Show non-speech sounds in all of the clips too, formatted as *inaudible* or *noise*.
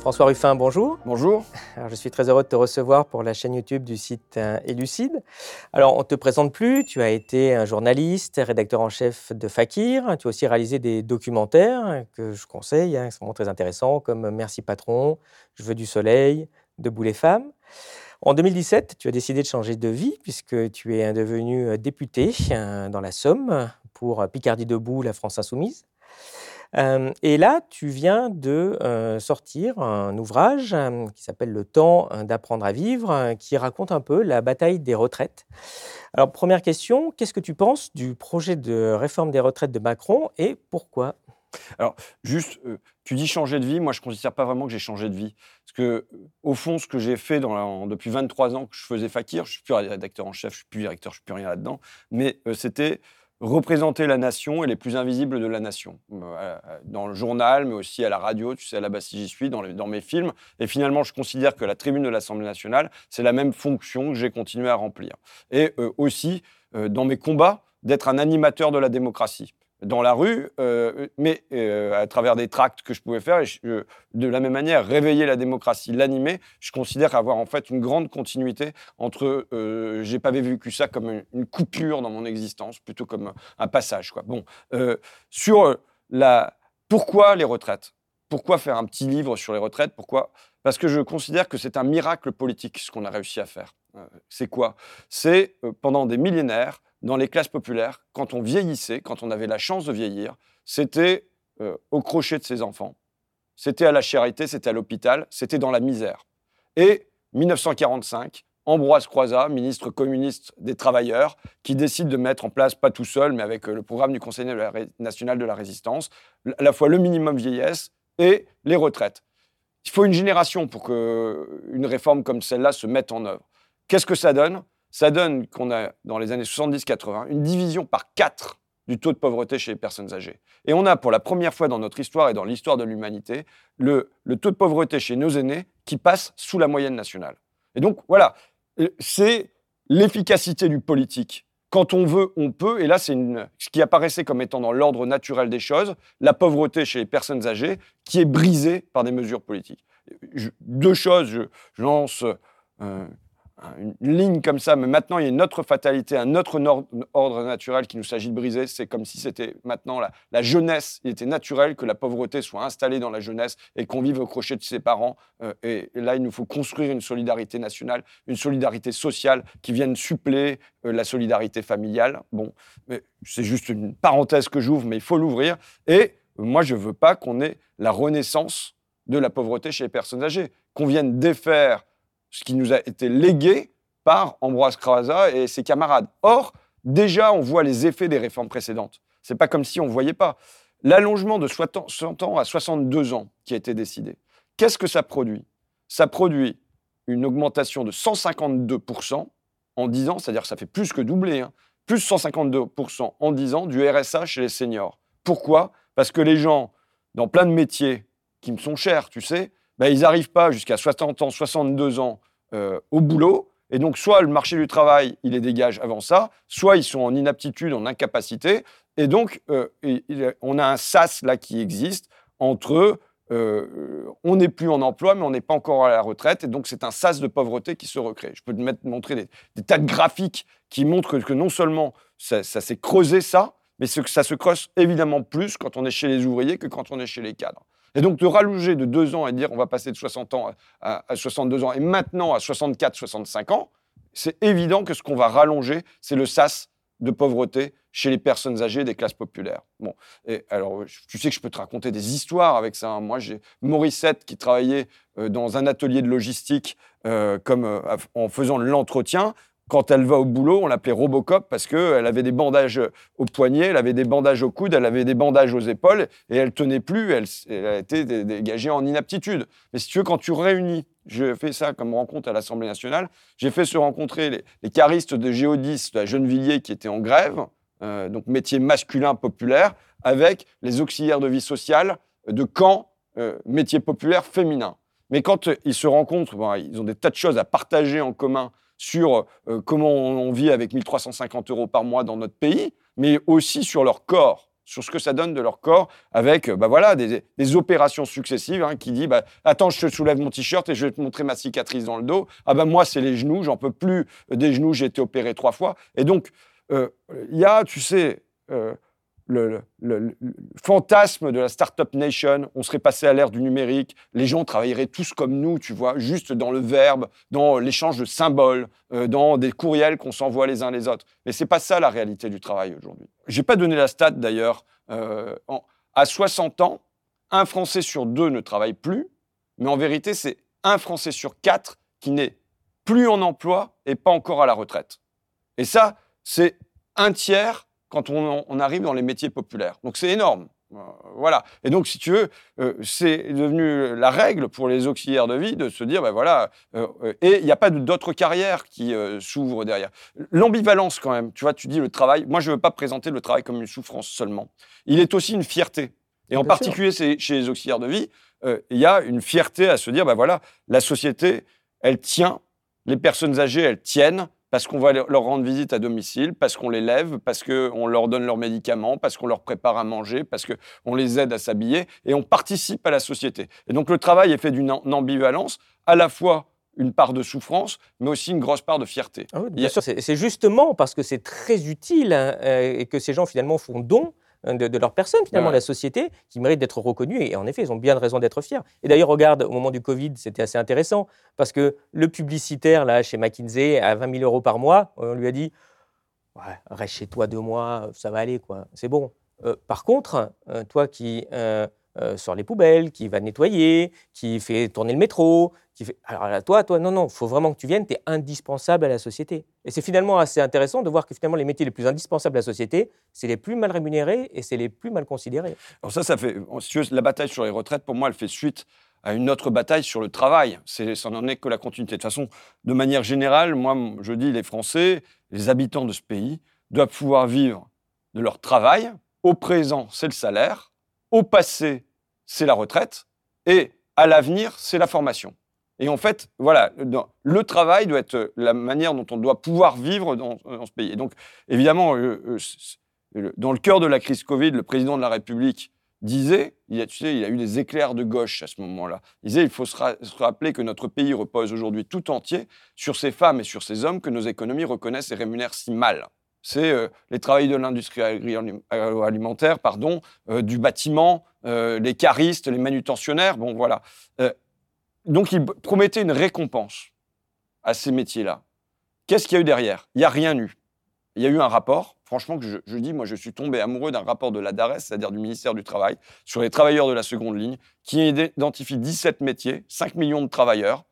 François Ruffin, bonjour. Bonjour. Alors, je suis très heureux de te recevoir pour la chaîne YouTube du site euh, Élucide. Alors, on ne te présente plus, tu as été un journaliste, rédacteur en chef de Fakir. Tu as aussi réalisé des documentaires que je conseille, hein, qui sont très intéressants, comme Merci Patron, Je veux du soleil, Debout les femmes. En 2017, tu as décidé de changer de vie puisque tu es devenu euh, député euh, dans la Somme pour Picardie Debout, la France Insoumise et là, tu viens de sortir un ouvrage qui s'appelle Le temps d'apprendre à vivre, qui raconte un peu la bataille des retraites. Alors, première question, qu'est-ce que tu penses du projet de réforme des retraites de Macron et pourquoi? Alors, juste, tu dis changer de vie. Moi, je ne considère pas vraiment que j'ai changé de vie. Parce que, au fond, ce que j'ai fait dans depuis 23 ans que je faisais Fakir, je ne suis plus rédacteur en chef, je ne suis plus directeur, je ne suis plus rien là-dedans, mais c'était représenter la nation et les plus invisibles de la nation. Euh, dans le journal, mais aussi à la radio, tu sais, à la base si j'y suis, dans, dans, mes films. Et finalement, je considère que la tribune de l'Assemblée nationale, c'est la même fonction que j'ai continué à remplir. Et euh, aussi, euh, dans mes combats, d'être un animateur de la démocratie dans la rue, euh, mais euh, à travers des tracts que je pouvais faire, et de la même manière, réveiller la démocratie, l'animer, je considère avoir en fait une grande continuité entre, euh, j'ai pas vécu ça comme une, coupure dans mon existence, plutôt comme un passage. Bon, euh, sur la, pourquoi les retraites? Pourquoi faire un petit livre sur les retraites? Pourquoi? Parce que je considère que c'est un miracle politique ce qu'on a réussi à faire. c'est quoi? C'est pendant des millénaires dans les classes populaires, quand on vieillissait, quand on avait la chance de vieillir, c'était euh, au crochet de ses enfants, c'était à la charité, c'était à l'hôpital, c'était dans la misère. Et 1945, Ambroise Croizat, ministre communiste des travailleurs, qui décide de mettre en place, pas tout seul, mais avec euh, le programme du Conseil national de la résistance, à la fois le minimum vieillesse et les retraites. Il faut une génération pour qu'une réforme comme celle-là se mette en œuvre. Qu'est-ce que ça donne? Ça donne qu'on a, dans les années 70-80, une division par quatre du taux de pauvreté chez les personnes âgées. Et on a, pour la première fois dans notre histoire et dans l'histoire de l'humanité, le, taux de pauvreté chez nos aînés qui passe sous la moyenne nationale. Et donc, voilà, euh, c'est l'efficacité du politique. Quand on veut, on peut. Et là, c'est ce qui apparaissait comme étant dans l'ordre naturel des choses, la pauvreté chez les personnes âgées qui est brisée par des mesures politiques. deux choses, je, lance euh, une ligne comme ça, mais maintenant il y a une autre fatalité, un autre ordre naturel qui nous s'agit de briser. C'est comme si c'était maintenant la, jeunesse. Il était naturel que la pauvreté soit installée dans la jeunesse et qu'on vive au crochet de ses parents. Euh, et, là, il nous faut construire une solidarité nationale, une solidarité sociale qui vienne suppléer euh, la solidarité familiale. Bon, c'est juste une parenthèse que j'ouvre, mais il faut l'ouvrir. Et moi, je ne veux pas qu'on ait la renaissance de la pauvreté chez les personnes âgées, qu'on vienne défaire ce qui nous a été légué par Ambroise Croizat et ses camarades. Or, déjà, on voit les effets des réformes précédentes. C'est pas comme si on ne voyait pas. L'allongement de 60 ans à 62 ans qui a été décidé, qu'est-ce que ça produit? Ça produit une augmentation de 152% en 10 ans, c'est-à-dire ça fait plus que doubler, hein. plus 152% en 10 ans du RSA chez les seniors. Pourquoi? Parce que les gens, dans plein de métiers qui me sont chers, tu sais, ben, ils n'arrivent pas jusqu'à 60 ans, 62 ans euh, au boulot. Et donc, soit le marché du travail, il les dégage avant ça, soit ils sont en inaptitude, en incapacité. Et donc, euh, on a un sas là qui existe entre euh, on n'est plus en emploi, mais on n'est pas encore à la retraite. Et donc, c'est un sas de pauvreté qui se recrée. Je peux te mettre, montrer des, tas de graphiques qui montrent que, non seulement ça, ça s'est creusé ça, mais que ça se creuse évidemment plus quand on est chez les ouvriers que quand on est chez les cadres. Et donc de rallonger de deux ans et dire on va passer de 60 ans à, 62 ans et maintenant à 64, 65 ans, c'est évident que ce qu'on va rallonger, c'est le sas de pauvreté chez les personnes âgées des classes populaires. Bon, et alors tu sais que je peux te raconter des histoires avec ça. Hein. Moi, j'ai Morissette qui travaillait euh, dans un atelier de logistique euh, comme euh, en faisant l'entretien. Quand elle va au boulot, on l'appelait Robocop parce qu'elle avait des bandages au poignet, elle avait des bandages au coude, elle avait des bandages aux épaules et elle tenait plus, elle, a été dégagée en inaptitude. Mais si tu veux, quand tu réunis, j'ai fait ça comme rencontre à l'Assemblée nationale, j'ai fait se rencontrer les, les caristes de Géodis de Gennevilliers qui étaient en grève, euh, donc métier masculin populaire, avec les auxiliaires de vie sociale de Caen, euh, métier populaire féminin. Mais quand ils se rencontrent, ils ont des tas de choses à partager en commun sur euh, comment on vit avec 1350 euros par mois dans notre pays, mais aussi sur leur corps, sur ce que ça donne de leur corps avec bah voilà, des, opérations successives hein, qui dit bah, Attends, je te soulève mon t-shirt et je vais te montrer ma cicatrice dans le dos. Ah ben moi, c'est les genoux, j'en peux plus des genoux, j'ai été opéré trois fois. Et donc, euh, il y a, tu sais, euh, le, fantasme de la Startup Nation, on serait passé à l'ère du numérique, les gens travailleraient tous comme nous, tu vois, juste dans le verbe, dans l'échange de symboles, euh, dans des courriels qu'on s'envoie les uns les autres. Mais c'est pas ça la réalité du travail aujourd'hui. J'ai pas donné la stat d'ailleurs. Euh, à 60 ans, un Français sur deux ne travaille plus, mais en vérité, c'est un Français sur quatre qui n'est plus en emploi et pas encore à la retraite. Et ça, c'est un tiers quand on, arrive dans les métiers populaires. Donc c'est énorme. Euh, voilà. Et donc, si tu veux, euh, c'est devenu la règle pour les auxiliaires de vie de se dire, ben voilà, euh, et il n'y a pas d'autres carrières qui s'ouvrent derrière. L'ambivalence, quand même, tu vois, tu dis le travail, moi, je ne veux pas présenter le travail comme une souffrance seulement. Il est aussi une fierté. Et en particulier chez les auxiliaires de vie, il y a une fierté à se dire, ben voilà, la société, elle tient, les personnes âgées, elles tiennent, parce qu'on va leur rendre visite à domicile, parce qu'on les lève, parce qu'on leur donne leurs médicaments, parce qu'on leur prépare à manger, parce qu'on les aide à s'habiller, et on participe à la société. Et donc le travail est fait d'une ambivalence, à la fois une part de souffrance, mais aussi une grosse part de fierté. Ah bien sûr, c'est justement parce que c'est très utile hein, euh, et que ces gens finalement font don Hein, de, leur personne, finalement, la société, qui mérite d'être reconnue. Et en effet, ils ont bien de raison d'être fiers. Et d'ailleurs, regarde, au moment du Covid, c'était assez intéressant, parce que le publicitaire, là, chez McKinsey, à 20 000 euros par mois, on lui a dit ouais, reste chez toi deux mois, ça va aller, quoi, c'est bon. Euh, par contre, euh, toi qui euh, euh, sort les poubelles, qui va nettoyer, qui fait tourner le métro, qui fait... Alors toi, toi, non, non, il faut vraiment que tu viennes, tu es indispensable à la société. Et c'est finalement assez intéressant de voir que finalement les métiers les plus indispensables à la société, c'est les plus mal rémunérés et c'est les plus mal considérés. Alors ça, ça fait... la bataille sur les retraites, pour moi, elle fait suite à une autre bataille sur le travail. C'est, ça n'en est que la continuité. De toute façon, de manière générale, moi, je dis, les Français, les habitants de ce pays, doivent pouvoir vivre de leur travail. Au présent, c'est le salaire. Au passé, c'est la retraite, et à l'avenir, c'est la formation. Et en fait, voilà, le travail doit être la manière dont on doit pouvoir vivre dans, ce pays. Et donc, évidemment, euh, euh, dans le cœur de la crise Covid, le président de la République disait, il a, tu sais, il a eu des éclairs de gauche à ce moment-là. Il disait, il faut se, rappeler que notre pays repose aujourd'hui tout entier sur ces femmes et sur ces hommes que nos économies reconnaissent et rémunèrent si mal c'est euh, les travailleurs de l'industrie alimentaire, pardon, euh, du bâtiment, euh, les caristes, les manutentionnaires. Bon, voilà. donc, il promettait une récompense à ces métiers-là. Qu'est-ce qu'il y a eu derrière? Il n'y a rien eu. Il y a eu un rapport, franchement, que je, dis, moi, je suis tombé amoureux d'un rapport de la DARES, c'est-à-dire du ministère du Travail, sur les travailleurs de la seconde ligne, qui identifie 17 métiers, 5 millions de travailleurs,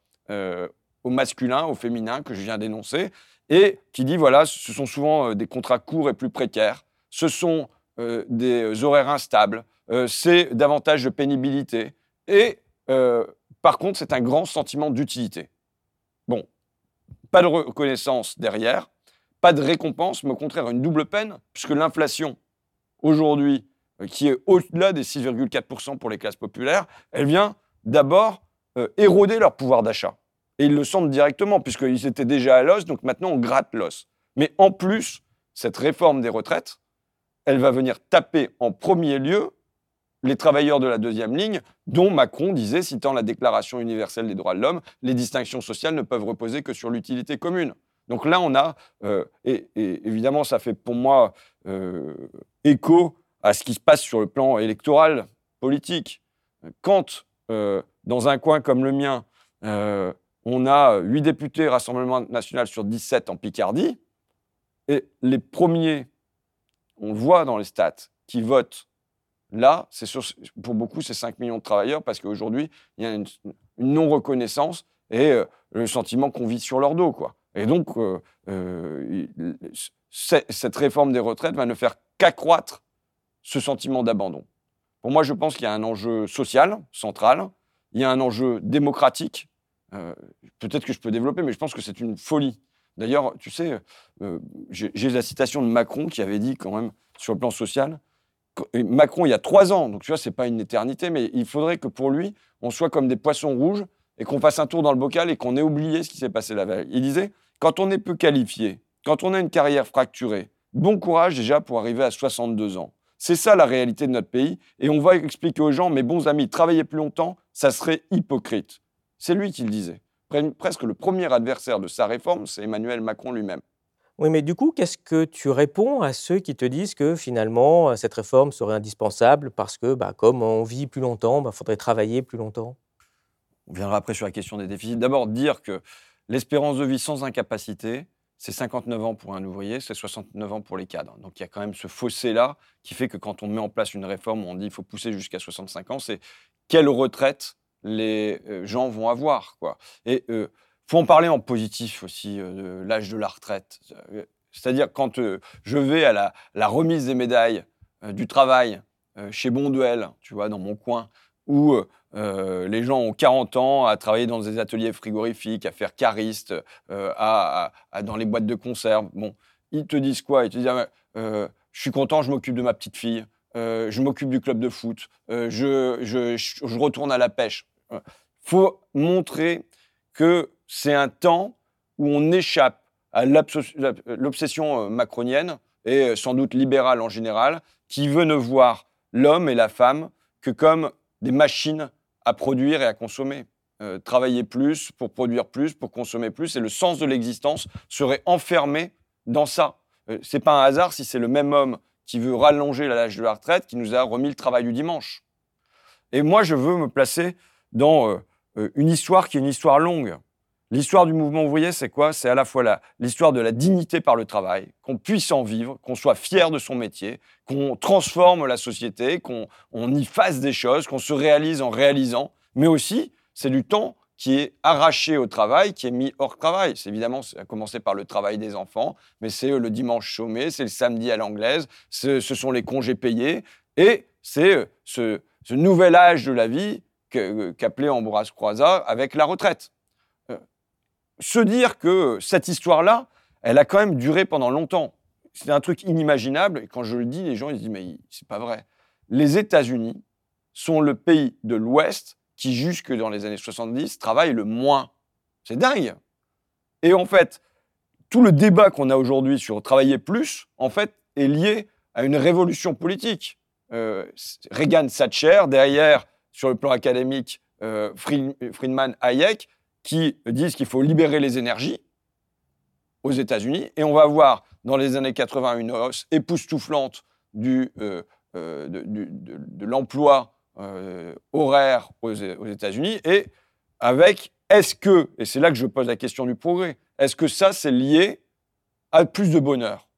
au masculin, au féminin, que je viens d'énoncer, et qui dit voilà, ce sont souvent euh, des contrats courts et plus précaires, ce sont euh, des horaires instables, euh, c'est davantage de pénibilité, et par contre, c'est un grand sentiment d'utilité. Bon, pas de reconnaissance derrière, pas de récompense, mais au contraire une double peine, puisque l'inflation, aujourd'hui, qui est au-delà des 6,4% pour les classes populaires, elle vient d'abord éroder leur pouvoir d'achat. Et ils le sentent directement, puisqu'ils étaient déjà à l'os, donc maintenant on gratte l'os. Mais en plus, cette réforme des retraites, elle va venir taper en premier lieu les travailleurs de la deuxième ligne, dont Macron disait, citant la Déclaration universelle des droits de l'homme, les distinctions sociales ne peuvent reposer que sur l'utilité commune. Donc là, on a, euh, et, évidemment, ça fait pour moi euh, écho à ce qui se passe sur le plan électoral, politique. Quand, euh, dans un coin comme le mien, on a 8 députés Rassemblement national sur 17 en Picardie. Et les premiers, on le voit dans les stats, qui votent là, c'est pour beaucoup, c'est 5 millions de travailleurs parce qu'aujourd'hui, il y a une, non-reconnaissance et euh, le sentiment qu'on vit sur leur dos. Quoi. Et donc, euh, euh, cette réforme des retraites va ne faire qu'accroître ce sentiment d'abandon. Pour moi, je pense qu'il y a un enjeu social central, il y a un enjeu démocratique, euh, peut-être que je peux développer, mais je pense que c'est une folie. D'ailleurs, tu sais, euh, j'ai la citation de Macron qui avait dit quand même sur le plan social, Macron il y a trois ans, donc tu vois, c'est pas une éternité, mais il faudrait que pour lui, on soit comme des poissons rouges et qu'on fasse un tour dans le bocal et qu'on ait oublié ce qui s'est passé la veille. Il disait, quand on est peu qualifié, quand on a une carrière fracturée, bon courage déjà pour arriver à 62 ans. C'est ça la réalité de notre pays. Et on va expliquer aux gens, mes bons amis, travailler plus longtemps, ça serait hypocrite. C'est lui qui le disait. Presque le premier adversaire de sa réforme, c'est Emmanuel Macron lui-même. Oui, mais du coup, qu'est-ce que tu réponds à ceux qui te disent que finalement, cette réforme serait indispensable parce que, bah, comme on vit plus longtemps, il bah, faudrait travailler plus longtemps? On viendra après sur la question des déficits. D'abord, dire que l'espérance de vie sans incapacité, c'est 59 ans pour un ouvrier, c'est 69 ans pour les cadres. Donc il y a quand même ce fossé-là qui fait que quand on met en place une réforme où on dit qu'il faut pousser jusqu'à 65 ans, c'est quelle retraite les euh, gens vont avoir. Quoi. Et il euh, faut en parler en positif aussi, euh, de l'âge de la retraite. C'est-à-dire quand je vais à la, remise des médailles du travail chez Bonduel, tu vois, dans mon coin, où les gens ont 40 ans à travailler dans des ateliers frigorifiques, à faire cariste, à, dans les boîtes de conserve. Bon, ils te disent quoi? Ils te disent ah, Je suis content, je m'occupe de ma petite fille, je m'occupe du club de foot, je, je, retourne à la pêche. Il faut montrer que c'est un temps où on échappe à l'obsession macronienne et sans doute libérale en général, qui veut ne voir l'homme et la femme que comme des machines à produire et à consommer. Euh, travailler plus pour produire plus, pour consommer plus, et le sens de l'existence serait enfermé dans ça. Euh, c'est pas un hasard si c'est le même homme qui veut rallonger l'âge de la retraite qui nous a remis le travail du dimanche. Et moi, je veux me placer dans euh, une histoire qui est une histoire longue. L'histoire du mouvement ouvrier, c'est quoi? C'est à la fois l'histoire de la dignité par le travail, qu'on puisse en vivre, qu'on soit fier de son métier, qu'on transforme la société, qu'on y fasse des choses, qu'on se réalise en réalisant, mais aussi c'est du temps qui est arraché au travail, qui est mis hors travail. C'est évidemment, ça a commencé par le travail des enfants, mais c'est euh, le dimanche chômé, c'est le samedi à l'anglaise, ce sont les congés payés, et c'est euh, ce, nouvel âge de la vie euh, qu'appelait Ambroise Croizat avec la retraite se dire que cette histoire-là, elle a quand même duré pendant longtemps. C'est un truc inimaginable. Et quand je le dis, les gens ils disent mais c'est pas vrai. Les États-Unis sont le pays de l'Ouest qui, jusque dans les années 70, travaille le moins. C'est dingue. Et en fait, tout le débat qu'on a aujourd'hui sur travailler plus, en fait, est lié à une révolution politique. Euh, Reagan, Thatcher, derrière, sur le plan académique, euh, Friedman, Hayek, qui disent qu'il faut libérer les énergies aux États-Unis. Et on va voir dans les années 80 une hausse époustouflante du, euh, euh, de, l'emploi euh, horaire aux, États-Unis. Et avec, est-ce que, et c'est là que je pose la question du progrès, est-ce que ça, c'est lié à plus de bonheur?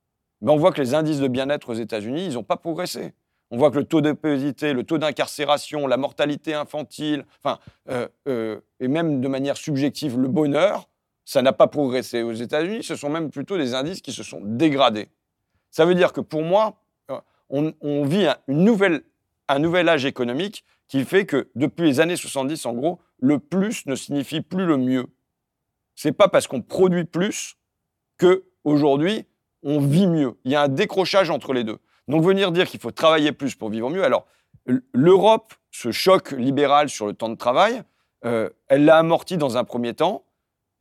Ben, On voit que les indices de bien-être aux États-Unis, ils n'ont pas progressé. On voit que le taux d'obésité, le taux d'incarcération, la mortalité infantile, enfin, euh, euh, et même de manière subjective, le bonheur, ça n'a pas progressé aux États-Unis. Ce sont même plutôt des indices qui se sont dégradés. Ça veut dire que pour moi, euh, on, vit un, une nouvelle, un nouvel âge économique qui fait que depuis les années 70, en gros, le plus ne signifie plus le mieux. C'est pas parce qu'on produit plus que aujourd'hui on vit mieux. Il y a un décrochage entre les deux. Donc venir dire qu'il faut travailler plus pour vivre mieux, alors l'Europe, ce choc libéral sur le temps de travail, euh, elle l'a amorti dans un premier temps.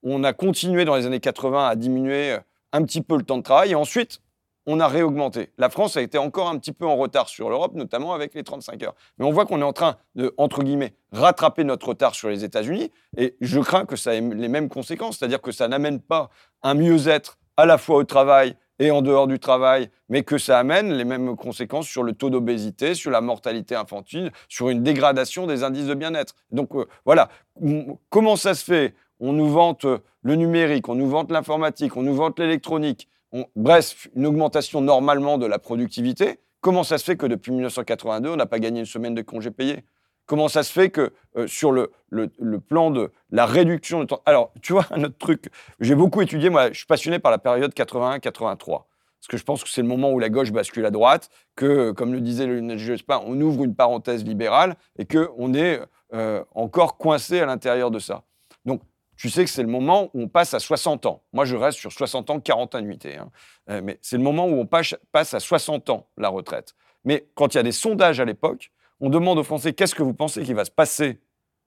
On a continué dans les années 80 à diminuer euh, un petit peu le temps de travail et ensuite on a réaugmenté. La France a été encore un petit peu en retard sur l'Europe, notamment avec les 35 heures. Mais on voit qu'on est en train de, entre guillemets, rattraper notre retard sur les États-Unis et je crains que ça ait les mêmes conséquences, c'est-à-dire que ça n'amène pas un mieux-être à la fois au travail et en dehors du travail, mais que ça amène les mêmes conséquences sur le taux d'obésité, sur la mortalité infantile, sur une dégradation des indices de bien-être. Donc euh, voilà, comment ça se fait? On nous vante euh, le numérique, on nous vante l'informatique, on nous vante l'électronique, bref, une augmentation normalement de la productivité. Comment ça se fait que depuis 1982, on n'a pas gagné une semaine de congés payés? Comment ça se fait que euh, sur le, le, plan de la réduction de temps... Alors, tu vois, un autre truc, j'ai beaucoup étudié, moi, je suis passionné par la période 81-83. Parce que je pense que c'est le moment où la gauche bascule à droite, que, comme le disait le Jospin, on ouvre une parenthèse libérale et qu'on est euh, encore coincé à l'intérieur de ça. Tu sais que c'est le moment où on passe à 60 ans. Moi, je reste sur 60 ans, 40 annuités. Hein. Euh, mais c'est le moment où on passe, passe à 60 ans la retraite. Mais quand il y a des sondages à l'époque, on demande aux Français qu'est-ce que vous pensez qui va se passer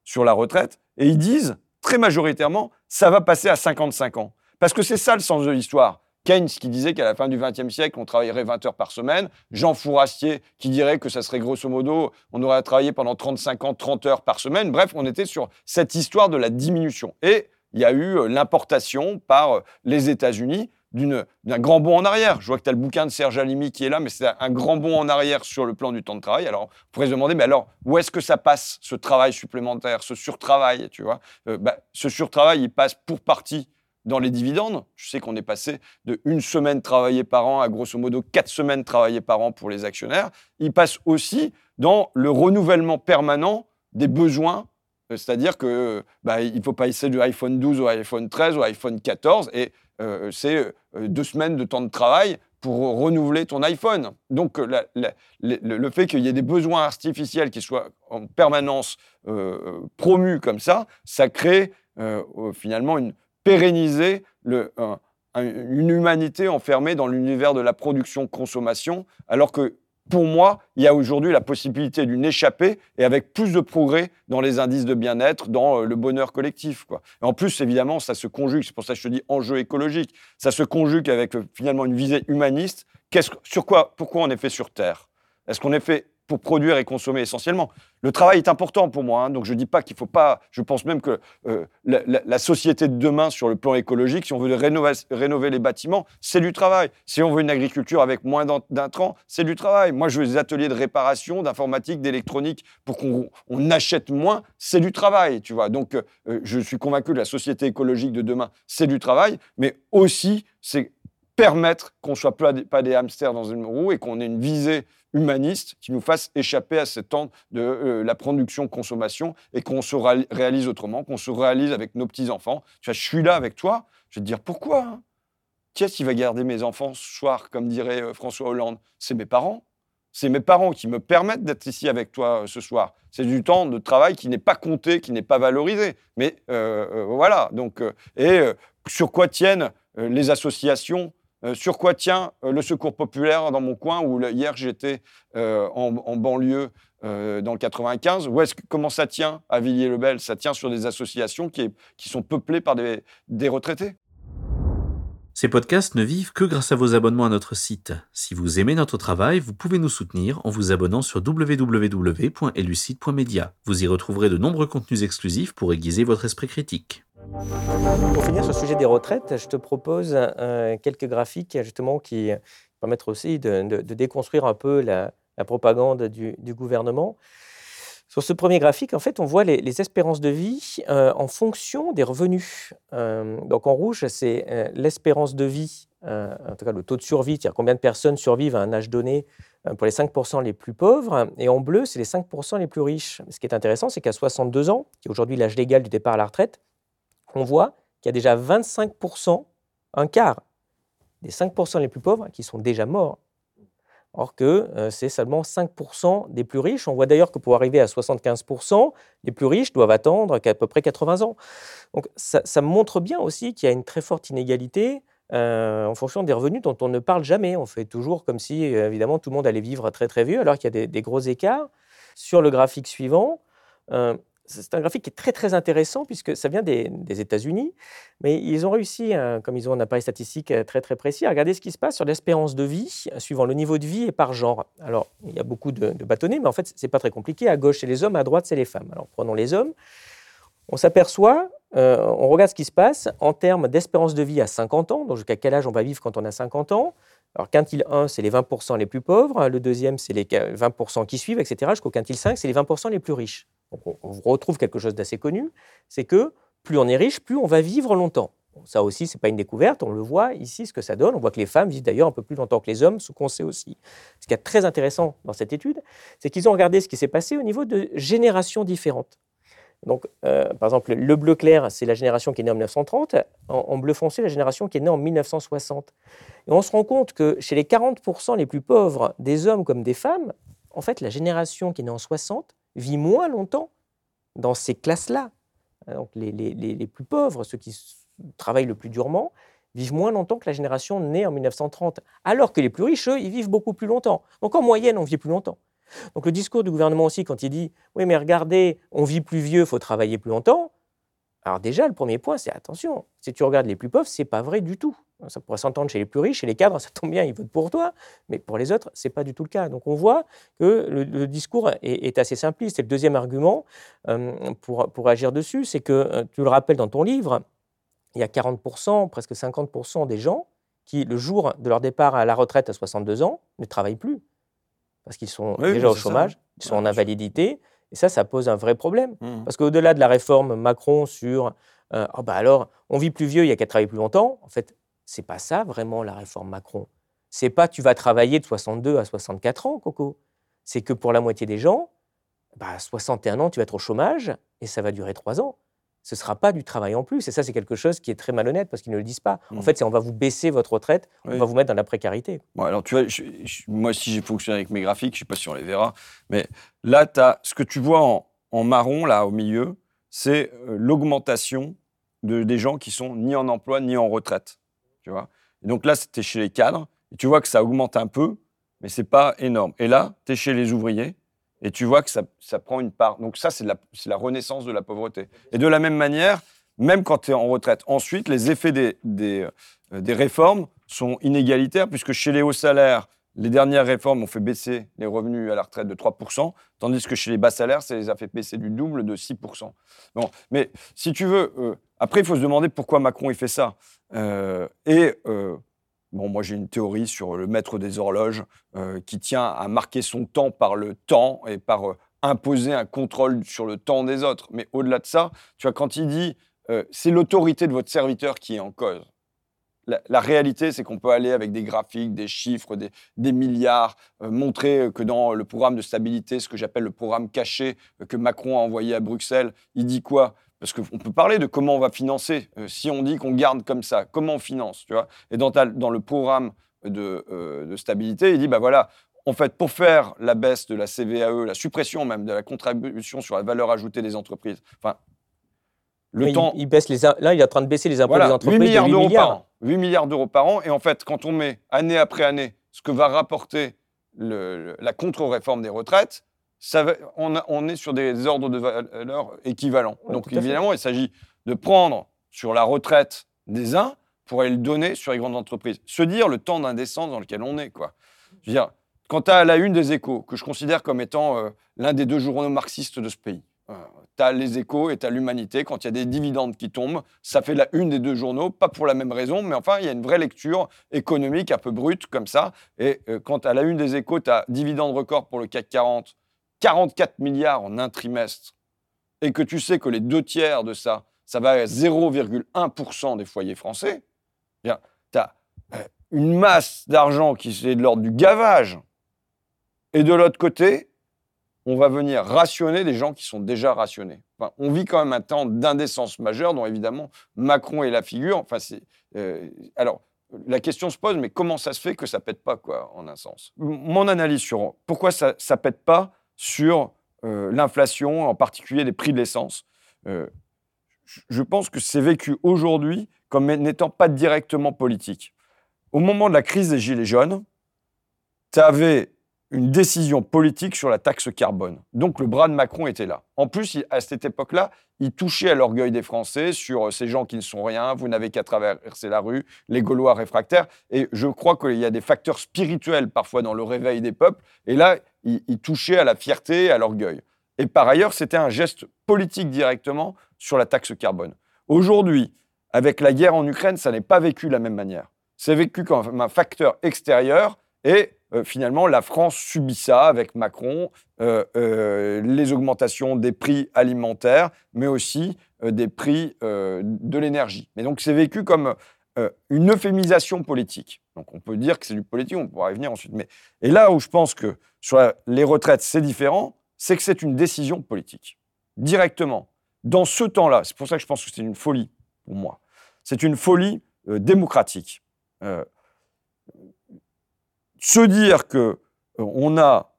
sur la retraite, et ils disent très majoritairement ça va passer à 55 ans. Parce que c'est ça le sens de l'histoire. Keynes qui disait qu'à la fin du XXe siècle, on travaillerait 20 heures par semaine. Jean Fourastier qui dirait que ça serait grosso modo, on aurait à travailler pendant 35 ans, 30 heures par semaine. Bref, on était sur cette histoire de la diminution. Et il y a eu euh, l'importation par euh, les États-Unis d'un grand bond en arrière. Je vois que tu as le bouquin de Serge Alimi qui est là, mais c'est un grand bond en arrière sur le plan du temps de travail. Alors, on pourrait se demander, mais alors, où est-ce que ça passe, ce travail supplémentaire, ce surtravail, tu vois? Euh, bah, Ce surtravail, il passe pour partie dans les dividendes. Je sais qu'on est passé de une semaine travaillée par an à grosso modo quatre semaines travaillées par an pour les actionnaires. Il passe aussi dans le renouvellement permanent des besoins. Euh, c'est-à-dire que bah, ne faut pas essayer du iPhone 12 au iPhone 13 ou iPhone 14 et euh, c'est euh, deux semaines de temps de travail pour renouveler ton iPhone. Donc le, fait qu'il y ait des besoins artificiels qui soient en permanence promus comme ça, ça crée finalement une, pérenniser une humanité enfermée dans l'univers de la production-consommation, alors que pour moi, il y a aujourd'hui la possibilité d'une échappée et avec plus de progrès dans les indices de bien-être, dans euh, le bonheur collectif. En plus, évidemment, ça se conjugue, c'est pour ça que je te dis enjeu écologique, ça se conjugue avec euh, finalement une visée humaniste. sur quoi, pourquoi on est fait sur Terre? Est-ce qu'on est fait pour produire et consommer essentiellement. Le travail est important pour moi, hein, donc je ne dis pas qu'il ne faut pas, je pense même que euh, la, société de demain sur le plan écologique, si on veut rénover, les bâtiments, c'est du travail. Si on veut une agriculture avec moins d'intrants, c'est du travail. Moi, je veux des ateliers de réparation, d'informatique, d'électronique pour qu'on achète moins, c'est du travail, tu vois. Donc, euh, je suis convaincu que la société écologique de demain, c'est du travail, mais aussi, c'est permettre qu'on ne soit pas des hamsters dans une roue et qu'on ait une visée humaniste qui nous fasse échapper à cette temps de euh, la production-consommation et qu'on se réalise autrement, qu'on se réalise avec nos petits-enfants. Tu vois, je suis là avec toi, je vais te dire pourquoi hein? Qui est-ce qui va garder mes enfants ce soir, comme dirait euh, François Hollande? C'est mes parents. C'est mes parents qui me permettent d'être ici avec toi euh, ce soir. C'est du temps de travail qui n'est pas compté, qui n'est pas valorisé. Mais voilà. Donc, et sur quoi tiennent les associations euh, sur quoi tient euh, le secours populaire dans mon coin où hier j'étais euh, en, banlieue dans le 95 Où est-ce, Comment ça tient à Villiers-le-Bel? Ça tient sur des associations qui, sont peuplées par des, des retraités? Ces podcasts ne vivent que grâce à vos abonnements à notre site. Si vous aimez notre travail, vous pouvez nous soutenir en vous abonnant sur www.elucide.media. Vous y retrouverez de nombreux contenus exclusifs pour aiguiser votre esprit critique. Pour finir sur le sujet des retraites, je te propose euh, quelques graphiques justement qui permettent aussi de, déconstruire un peu la, propagande du, gouvernement. Sur ce premier graphique, en fait, on voit les, espérances de vie euh, en fonction des revenus. Euh, donc en rouge, c'est l'espérance de vie, en tout cas le taux de survie, c'est-à-dire combien de personnes survivent à un âge donné pour les 5% les plus pauvres. Et en bleu, c'est les 5% les plus riches. Ce qui est intéressant, c'est qu'à 62 ans, qui est aujourd'hui l'âge légal du départ à la retraite, on voit qu'il y a déjà 25%, un quart des 5% les plus pauvres qui sont déjà morts. Or que euh, c'est seulement 5% des plus riches. On voit d'ailleurs que pour arriver à 75%, les plus riches doivent attendre qu'à peu près 80 ans. Donc ça, montre bien aussi qu'il y a une très forte inégalité euh, en fonction des revenus dont on ne parle jamais. On fait toujours comme si, euh, évidemment, tout le monde allait vivre très très vieux, alors qu'il y a des, gros écarts. Sur le graphique suivant, c'est un graphique qui est très très intéressant puisque ça vient des, États-Unis, mais ils ont réussi, hein, comme ils ont un appareil statistique euh, très très précis, à regarder ce qui se passe sur l'espérance de vie suivant le niveau de vie et par genre. Alors, il y a beaucoup de, bâtonnets, mais en fait, c'est pas très compliqué. À gauche, c'est les hommes, à droite, c'est les femmes. Alors, prenons les hommes. On s'aperçoit, euh, on regarde ce qui se passe en termes d'espérance de vie à 50 ans, donc jusqu'à quel âge on va vivre quand on a 50 ans? Alors, quintile 1, c'est les 20% les plus pauvres, le deuxième, c'est les 20% qui suivent, etc. Jusqu'au quintile 5, c'est les 20% les plus riches on, retrouve quelque chose d'assez connu, c'est que plus on est riche, plus on va vivre longtemps. ça aussi, ce n'est pas une découverte, on le voit ici, ce que ça donne. On voit que les femmes vivent d'ailleurs un peu plus longtemps que les hommes, ce qu'on sait aussi. Ce qui est très intéressant dans cette étude, c'est qu'ils ont regardé ce qui s'est passé au niveau de générations différentes. Donc, euh, par exemple, le bleu clair, c'est la génération qui est née en 1930, en, bleu foncé, la génération qui est née en 1960. Et on se rend compte que chez les 40% les plus pauvres, des hommes comme des femmes, en fait, la génération qui est née en 60 vit moins longtemps dans ces classes-là. Donc les, plus pauvres, ceux qui travaillent le plus durement, vivent moins longtemps que la génération née en 1930, alors que les plus riches, eux, ils vivent beaucoup plus longtemps. Donc en moyenne, on vit plus longtemps. Donc le discours du gouvernement aussi, quand il dit oui, mais regardez, on vit plus vieux, faut travailler plus longtemps. Alors déjà, le premier point, c'est attention. Si tu regardes les plus pauvres, c'est pas vrai du tout. Ça pourrait s'entendre chez les plus riches, chez les cadres, *laughs* ça tombe bien, ils votent pour toi, mais pour les autres, ce n'est pas du tout le cas. Donc on voit que le, discours est, assez simpliste. Et le deuxième argument pour, pour agir dessus, c'est que, tu le rappelles dans ton livre, il y a 40%, presque 50% des gens qui, le jour de leur départ à la retraite à 62 ans, ne travaillent plus. Parce qu'ils sont déjà au chômage, ils sont en invalidité. Et ça, ça pose un vrai problème. Mmh. Parce qu'au-delà de la réforme Macron sur euh, oh bah alors, on vit plus vieux, il y a qu'à travailler plus longtemps, en fait, c'est pas ça vraiment la réforme Macron. C'est pas tu vas travailler de 62 à 64 ans, Coco. C'est que pour la moitié des gens, bah, à 61 ans, tu vas être au chômage et ça va durer 3 ans ce ne sera pas du travail en plus. Et ça, c'est quelque chose qui est très malhonnête parce qu'ils ne le disent pas. En mmh. fait, c'est on va vous baisser votre retraite, on va vous mettre dans la précarité. Bon, alors, tu vois, moi, si j'ai fonctionné avec mes graphiques, je ne sais pas si on les verra, mais là, as, ce que tu vois en, marron, là, au milieu, c'est euh, l'augmentation de, des gens qui sont ni en emploi ni en retraite. Et donc là, c'était chez les cadres. Et tu vois que ça augmente un peu, mais ce n'est pas énorme. Et là, tu es chez les ouvriers. Et tu vois que ça, prend une part. Donc ça, c'est la, renaissance de la pauvreté. Et de la même manière, même quand tu es en retraite, ensuite, les effets euh, des, réformes sont inégalitaires, puisque chez les hauts salaires, les dernières réformes ont fait baisser les revenus à la retraite de 3%, tandis que chez les bas salaires, ça les a fait baisser du double de 6%. Bon, mais si tu veux, euh, après, il faut se demander pourquoi Macron il fait ça. Euh, et Bon, moi j'ai une théorie sur le maître des horloges euh, qui tient à marquer son temps par le temps et par euh, imposer un contrôle sur le temps des autres. Mais au-delà de ça, tu vois, quand il dit euh, c'est l'autorité de votre serviteur qui est en cause. La, réalité, c'est qu'on peut aller avec des graphiques, des chiffres, des milliards, montrer que dans le programme de stabilité, ce que j'appelle le programme caché que Macron a envoyé à Bruxelles, il dit quoi? Parce qu'on peut parler de comment on va financer. Euh, si on dit qu'on garde comme ça, comment on finance, tu vois Et dans, dans, le programme euh, de, stabilité, il dit, bah voilà, en fait, pour faire la baisse de la CVAE, la suppression même de la contribution sur la valeur ajoutée des entreprises, enfin, le temps... Il, baisse les, là, il est en train de baisser les impôts des entreprises 8 milliards d'euros par an. 8 milliards d'euros par an. Et en fait, quand on met année après année ce que va rapporter la contre-réforme des retraites, on, est sur des ordres de valeur équivalents. Donc évidemment, il s'agit de prendre sur la retraite des uns pour aller le donner sur les grandes entreprises. Se dire le temps d'indécence dans lequel on est. Quoi. Je veux dire, quant à la une des échos, que je considère comme étant euh, l'un des deux journaux marxistes de ce pays, euh, tu as les échos et tu as l'humanité. Quand il y a des dividendes qui tombent, ça fait la une des deux journaux, pas pour la même raison, mais enfin, il y a une vraie lecture économique un peu brute comme ça. Et euh, quand à la une des échos, tu as dividende record pour le CAC 40, 44 milliards en un trimestre et que tu sais que les deux tiers de ça, ça va à 0,1% des foyers français, tu as euh, une masse d'argent qui est de l'ordre du gavage. Et de l'autre côté, on va venir rationner des gens qui sont déjà rationnés. on vit quand même un temps d'indécence majeure dont évidemment Macron est la figure. Enfin, euh, alors, la question se pose, mais comment ça se fait que ça pète pas, quoi, en un sens? Mon analyse sur pourquoi ça ne pète pas, sur euh, l'inflation, en particulier les prix de l'essence. Euh, je pense que c'est vécu aujourd'hui comme n'étant pas directement politique. Au moment de la crise des Gilets jaunes, tu avais une décision politique sur la taxe carbone. Donc le bras de Macron était là. En plus, à cette époque-là, il touchait à l'orgueil des Français sur euh, ces gens qui ne sont rien, vous n'avez qu'à traverser la rue, les Gaulois réfractaires. Et je crois qu'il y a des facteurs spirituels parfois dans le réveil des peuples. Et là, il, touchait à la fierté, à l'orgueil. Et par ailleurs, c'était un geste politique directement sur la taxe carbone. Aujourd'hui, avec la guerre en Ukraine, ça n'est pas vécu de la même manière. C'est vécu comme un facteur extérieur et euh, finalement, la France subit ça avec Macron, euh, euh, les augmentations des prix alimentaires, mais aussi des prix de l'énergie. Mais donc, c'est vécu comme une euphémisation politique. Donc, on peut dire que c'est du politique, on pourra y venir ensuite. Mais... Et là où je pense que sur les retraites, c'est différent, c'est que c'est une décision politique. Directement. Dans ce temps-là, c'est pour ça que je pense que c'est une folie pour moi. C'est une folie démocratique se dire que euh, on a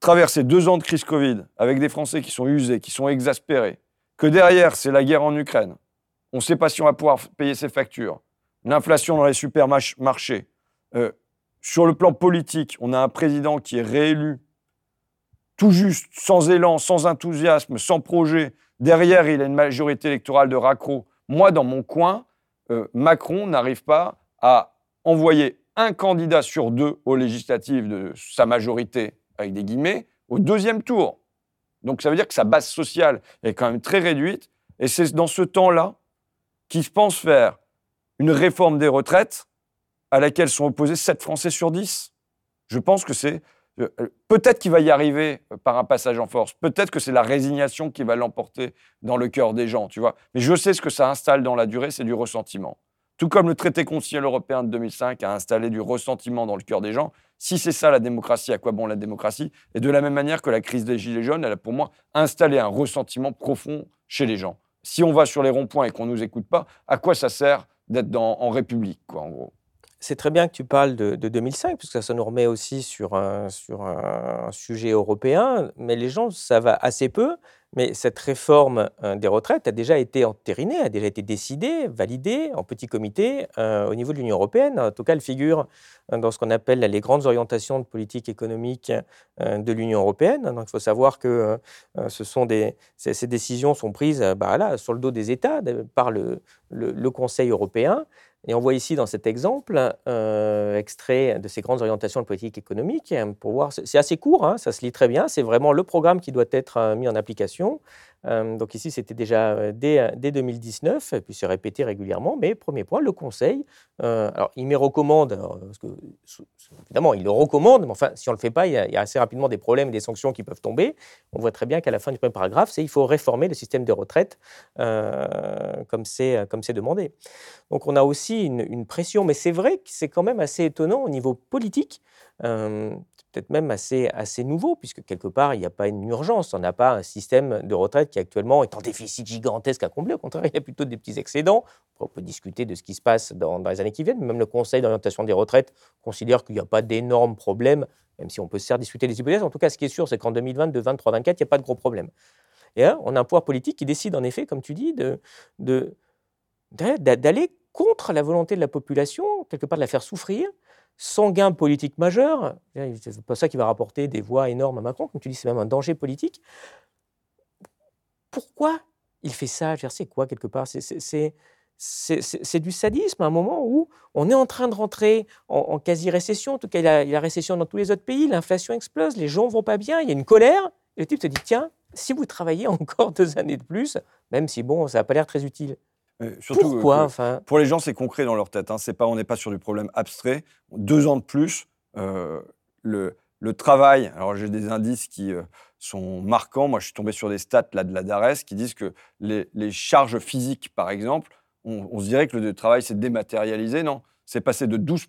traversé deux ans de crise Covid avec des Français qui sont usés, qui sont exaspérés, que derrière c'est la guerre en Ukraine, on ne sait pas si on va pouvoir payer ses factures, l'inflation dans les supermarchés. Euh, sur le plan politique, on a un président qui est réélu, tout juste, sans élan, sans enthousiasme, sans projet. Derrière, il a une majorité électorale de raccro. Moi, dans mon coin, euh, Macron n'arrive pas à envoyer un candidat sur deux aux législatives de sa majorité, avec des guillemets, au deuxième tour. Donc ça veut dire que sa base sociale est quand même très réduite. Et c'est dans ce temps-là qu'il pense faire une réforme des retraites à laquelle sont opposés 7 Français sur 10. Je pense que c'est... Euh, peut-être qu'il va y arriver par un passage en force. Peut-être que c'est la résignation qui va l'emporter dans le cœur des gens, tu vois. Mais je sais ce que ça installe dans la durée, c'est du ressentiment. Tout comme le traité constitutionnel européen de 2005 a installé du ressentiment dans le cœur des gens, si c'est ça la démocratie, à quoi bon la démocratie? Et de la même manière que la crise des Gilets jaunes, elle a pour moi installé un ressentiment profond chez les gens. Si on va sur les ronds-points et qu'on ne nous écoute pas, à quoi ça sert d'être en République, quoi, en gros c'est très bien que tu parles de, 2005, puisque ça nous remet aussi sur un, sur sujet européen, mais les gens savent assez peu. Mais cette réforme euh, des retraites a déjà été entérinée, a déjà été décidée, validée en petit comité euh, au niveau de l'Union européenne. En tout cas, elle figure euh, dans ce qu'on appelle les grandes orientations de politique économique de l'Union européenne. Donc, il faut savoir que ces, décisions sont prises bah, sur le dos des États par le Conseil européen. Et on voit ici dans cet exemple, euh, extrait de ces grandes orientations de politique économique, hein, pour voir, c'est assez court, hein, ça se lit très bien, c'est vraiment le programme qui doit être euh, mis en application. Euh, donc ici, c'était déjà euh, dès, dès, 2019, et puis c'est répété régulièrement. Mais premier point, le Conseil, euh, alors il me recommande, évidemment, il le recommande, mais enfin, si on ne le fait pas, il y, a, assez rapidement des problèmes et des sanctions qui peuvent tomber. On voit très bien qu'à la fin du premier paragraphe, c'est il faut réformer le système de retraite comme c'est demandé. Donc on a aussi une pression, mais c'est vrai que c'est quand même assez étonnant au niveau politique peut-être même assez, assez nouveau, puisque quelque part, il n'y a pas une urgence. On n'a pas un système de retraite qui actuellement est en déficit gigantesque à combler. Au contraire, *laughs* il y a plutôt des petits excédents. On peut discuter de ce qui se passe dans, les années qui viennent. Même le Conseil d'orientation des retraites considère qu'il n'y a pas d'énormes problèmes, même si on peut certes discuter des hypothèses. En tout cas, ce qui est sûr, c'est qu'en 2022, 2023, 2024, il n'y a pas de gros problèmes. Et là, on a un pouvoir politique qui décide, en effet, comme tu dis, de, d'aller contre la volonté de la population, quelque part de la faire souffrir, sans gain politique majeur. C'est pas ça qui va rapporter des voix énormes à Macron. Comme tu dis, c'est même un danger politique. Pourquoi il fait ça? C'est quoi, quelque part? C'est du sadisme à un moment où on est en train de rentrer en, quasi-récession. En tout cas, il y, a, la récession dans tous les autres pays, l'inflation explose, les gens vont pas bien, il y a une colère. Le type se dit tiens, si vous travaillez *laughs* encore deux années de plus, même si bon, ça n'a pas l'air très utile, surtout, Pourquoi enfin Pour les gens, c'est concret dans leur tête. Hein. C'est pas, on n'est pas sur du problème abstrait. Deux ans de plus, euh, le, le, travail. Alors j'ai des indices qui euh, sont marquants. Moi, je suis tombé sur des stats là de la DARES qui disent que les, les charges physiques, par exemple, on, on, se dirait que le travail s'est dématérialisé. Non, c'est passé de 12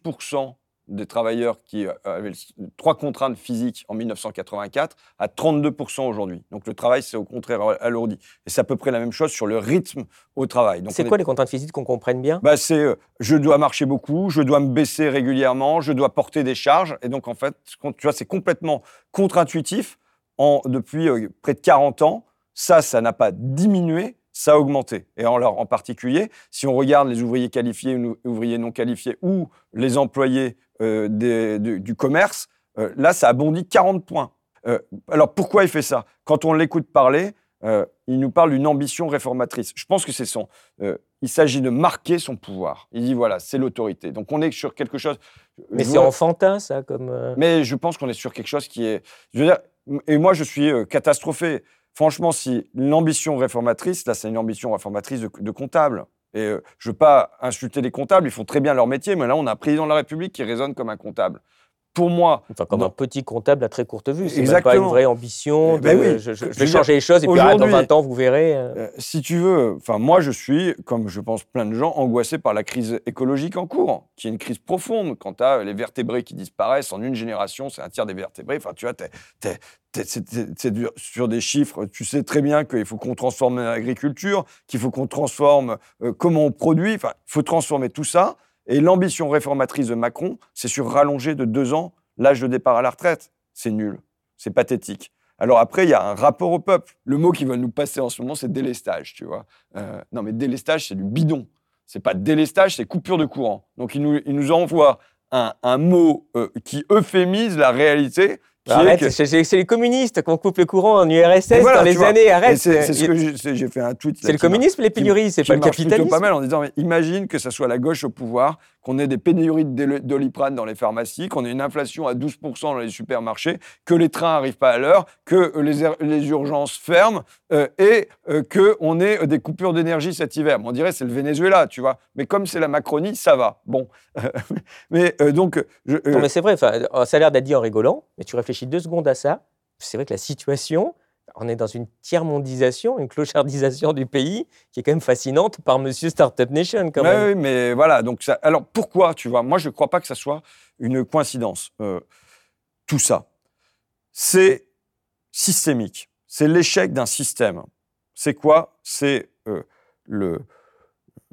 des travailleurs qui euh, avaient trois contraintes physiques en 1984 à 32% aujourd'hui. Donc le travail, c'est au contraire alourdi. Et c'est à peu près la même chose sur le rythme au travail. C'est quoi les contraintes physiques qu'on comprenne bien? Bah, C'est euh, je dois marcher beaucoup, je dois me baisser régulièrement, je dois porter des charges. Et donc en fait, tu vois, c'est complètement contre-intuitif. En, depuis euh, près de 40 ans, ça, ça n'a pas diminué, ça a augmenté. Et en, en particulier, si on regarde les ouvriers qualifiés ou ouvriers non qualifiés ou les employés euh, du, commerce, euh, là, ça a bondi 40 points. Euh, alors pourquoi il fait ça? Quand on l'écoute parler, il nous parle d'une ambition réformatrice. Je pense que c'est son. il s'agit de marquer son pouvoir. Il dit voilà, c'est l'autorité. Donc on est sur quelque chose. Mais c'est enfantin, ça, comme. Mais je pense qu'on est sur quelque chose qui est. Je veux dire, et moi, je suis catastrophé. Franchement, si l'ambition réformatrice, là, c'est une ambition réformatrice de, comptable. Et euh, je ne veux pas insulter les comptables, ils font très bien leur métier, mais là, on a un président de la République qui résonne comme un comptable. Pour moi. Enfin, comme un petit comptable à très courte vue. C'est pas une vraie ambition. Eh ben oui. je, vais changer les choses et puis dans 20 ans, vous verrez. Euh. Euh, si tu veux, enfin, moi, je suis, comme je pense plein de gens, angoissé par la crise écologique en cours, qui est une crise profonde. Quand tu as les vertébrés qui disparaissent en une génération, c'est un tiers des vertébrés. Enfin, tu vois, c'est sur des chiffres. Tu sais très bien qu'il faut qu'on transforme l'agriculture, qu'il faut qu'on transforme euh, comment on produit. Enfin, il faut transformer tout ça. Et l'ambition réformatrice de Macron, c'est sur rallonger de deux ans l'âge de départ à la retraite. C'est nul. C'est pathétique. Alors après, il y a un rapport au peuple. Le mot qui va nous passer en ce moment, c'est délestage, tu vois. Euh, non, mais délestage, c'est du bidon. C'est pas délestage, c'est coupure de courant. Donc il nous, il nous envoie un, un mot euh, qui euphémise la réalité Arrête, c'est les communistes qu'on coupe le courant en URSS dans les années. Arrête. C'est ce que j'ai fait un tweet. C'est le communisme, les pénuries, c'est pas le capitalisme. pas mal en disant imagine que ça soit la gauche au pouvoir, qu'on ait des pénuries de doliprane dans les pharmacies, qu'on ait une inflation à 12% dans les supermarchés, que les trains n'arrivent pas à l'heure, que les, les, urgences ferment euh, et euh, qu'on ait des coupures d'énergie cet hiver. on dirait c'est le Venezuela, tu vois. Mais comme c'est la Macronie, ça va. Bon. *laughs* mais donc. non, mais c'est vrai, ça a l'air d'être dit en rigolant, mais tu réfléchis deux secondes à ça. C'est vrai que la situation, on est dans une tiers-mondisation, une clochardisation du pays qui est quand même fascinante par Monsieur Startup Nation. Quand même. Oui, mais voilà. Donc ça, alors pourquoi, tu vois, moi je ne crois pas que ça soit une coïncidence. Euh, tout ça, c'est systémique. C'est l'échec d'un système. C'est quoi? C'est euh, le,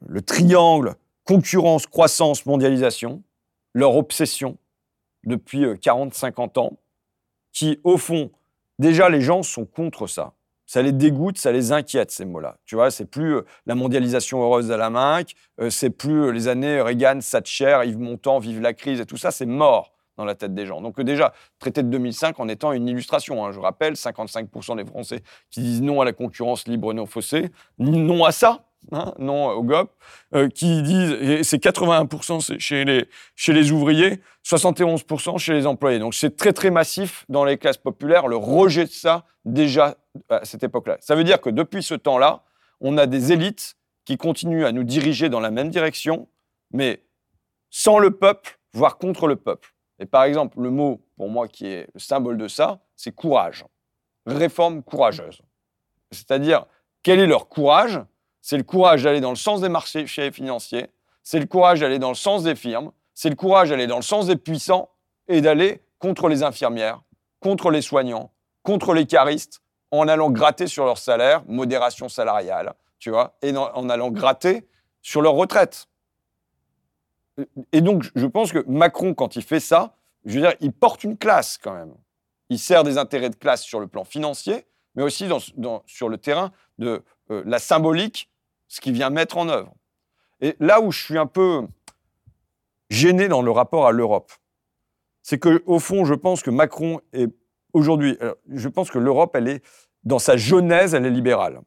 le triangle concurrence, croissance, mondialisation, leur obsession depuis 40-50 euh, ans, qui au fond Déjà, les gens sont contre ça. Ça les dégoûte, ça les inquiète, ces mots-là. Tu vois, c'est plus euh, la mondialisation heureuse à la main, euh, c'est plus euh, les années Reagan, Thatcher, Yves Montand, vive la crise et tout ça, c'est mort dans la tête des gens. Donc déjà, traité de 2005 en étant une illustration. Hein. je rappelle, 55% des Français qui disent non à la concurrence libre non faussée, non à ça, Hein, non au GOP, euh, qui disent, c'est 81% chez les, chez les ouvriers, 71% chez les employés. Donc c'est très très massif dans les classes populaires, le rejet de ça déjà à cette époque-là. Ça veut dire que depuis ce temps-là, on a des élites qui continuent à nous diriger dans la même direction, mais sans le peuple, voire contre le peuple. Et par exemple, le mot, pour moi, qui est le symbole de ça, c'est courage. Réforme courageuse. C'est-à-dire, quel est leur courage? C'est le courage d'aller dans le sens des marchés financiers, c'est le courage d'aller dans le sens des firmes, c'est le courage d'aller dans le sens des puissants et d'aller contre les infirmières, contre les soignants, contre les caristes, en allant gratter sur leur salaire, modération salariale, tu vois, et en allant gratter sur leur retraite. Et donc, je pense que Macron, quand il fait ça, je veux dire, il porte une classe quand même. Il sert des intérêts de classe sur le plan financier, mais aussi sur le terrain de euh, la symbolique ce qu'il vient mettre en œuvre. Et là où je suis un peu gêné dans le rapport à l'Europe, c'est que au fond, je pense que Macron est aujourd'hui, je pense que l'Europe, elle est dans sa genèse, elle est libérale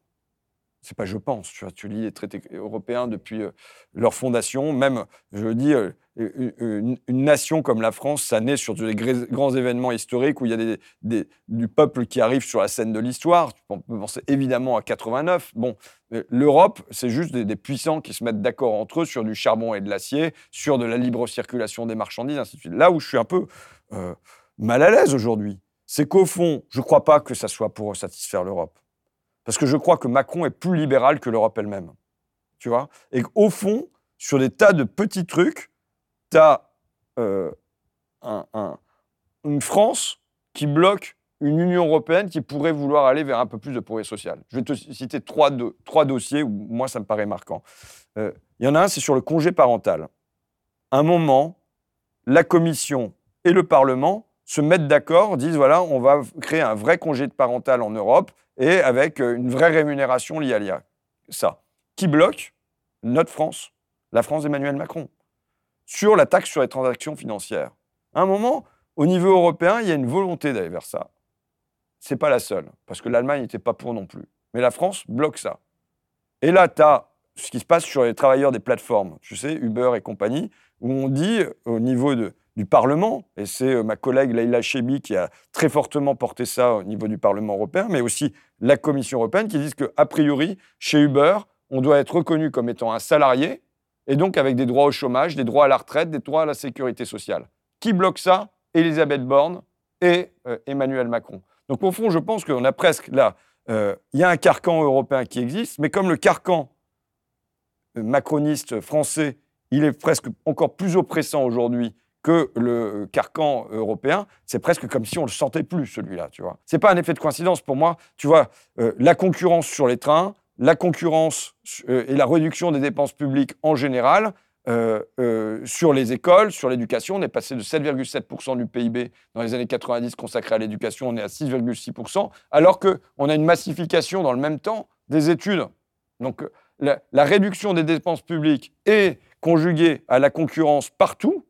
c'est pas je pense, tu, vois, tu lis les traités européens depuis euh, leur fondation, même, je dis, euh, une, nation comme la France, ça naît sur des grands événements historiques où il y a du peuple qui arrive sur la scène de l'histoire. On peut penser évidemment à 89. Bon, euh, l'Europe, c'est juste des, puissants qui se mettent d'accord entre eux sur du charbon et de l'acier, sur de la libre circulation des marchandises, ainsi de suite. Là où je suis un peu mal à l'aise aujourd'hui, c'est qu'au fond, je ne crois pas que ça soit pour satisfaire l'Europe. Parce que je crois que Macron est plus libéral que l'Europe elle-même. Tu vois? Et qu'au fond, sur des tas de petits trucs, tu as euh, une France qui bloque une Union européenne qui pourrait vouloir aller vers un peu plus de progrès social. Je vais te citer trois, dossiers où moi, ça me paraît marquant. Euh, il y en a un, c'est sur le congé parental. un moment, la Commission et le Parlement se mettent d'accord, disent voilà, on va créer un vrai congé de parental en Europe et avec euh, une vraie rémunération liée à l'IA. Ça. Qui bloque? Notre France, la France d'Emmanuel Macron, sur la taxe sur les transactions financières. À un moment, au niveau européen, il y a une volonté d'aller vers ça. Ce n'est pas la seule, parce que l'Allemagne n'était pas pour non plus. Mais la France bloque ça. Et là, tu as ce qui se passe sur les travailleurs des plateformes, tu sais, Uber et compagnie, où on dit au niveau de, du Parlement, et c'est euh, ma collègue Leila Chebi qui a très fortement porté ça au niveau du Parlement européen, mais aussi la Commission européenne qui disent qu'a priori, chez Uber, on doit être reconnu comme étant un salarié, et donc avec des droits au chômage, des droits à la retraite, des droits à la sécurité sociale. Qui bloque ça? Elisabeth Borne et euh, Emmanuel Macron. Donc au fond, je pense qu'on a presque là, euh, il y a un carcan européen qui existe, mais comme le carcan macroniste français, il est presque encore plus oppressant aujourd'hui que le carcan européen, c'est presque comme si on le sentait plus, celui-là, tu vois. C'est pas un effet de coïncidence pour moi. Tu vois, euh, la concurrence sur les trains, la concurrence euh, et la réduction des dépenses publiques en général, euh, sur les écoles, sur l'éducation, on est passé de 7,7% du PIB dans les années 90 consacré à l'éducation, on est à 6,6%, alors qu'on a une massification dans le même temps des études. Donc la, la réduction des dépenses publiques est conjuguée à la concurrence partout,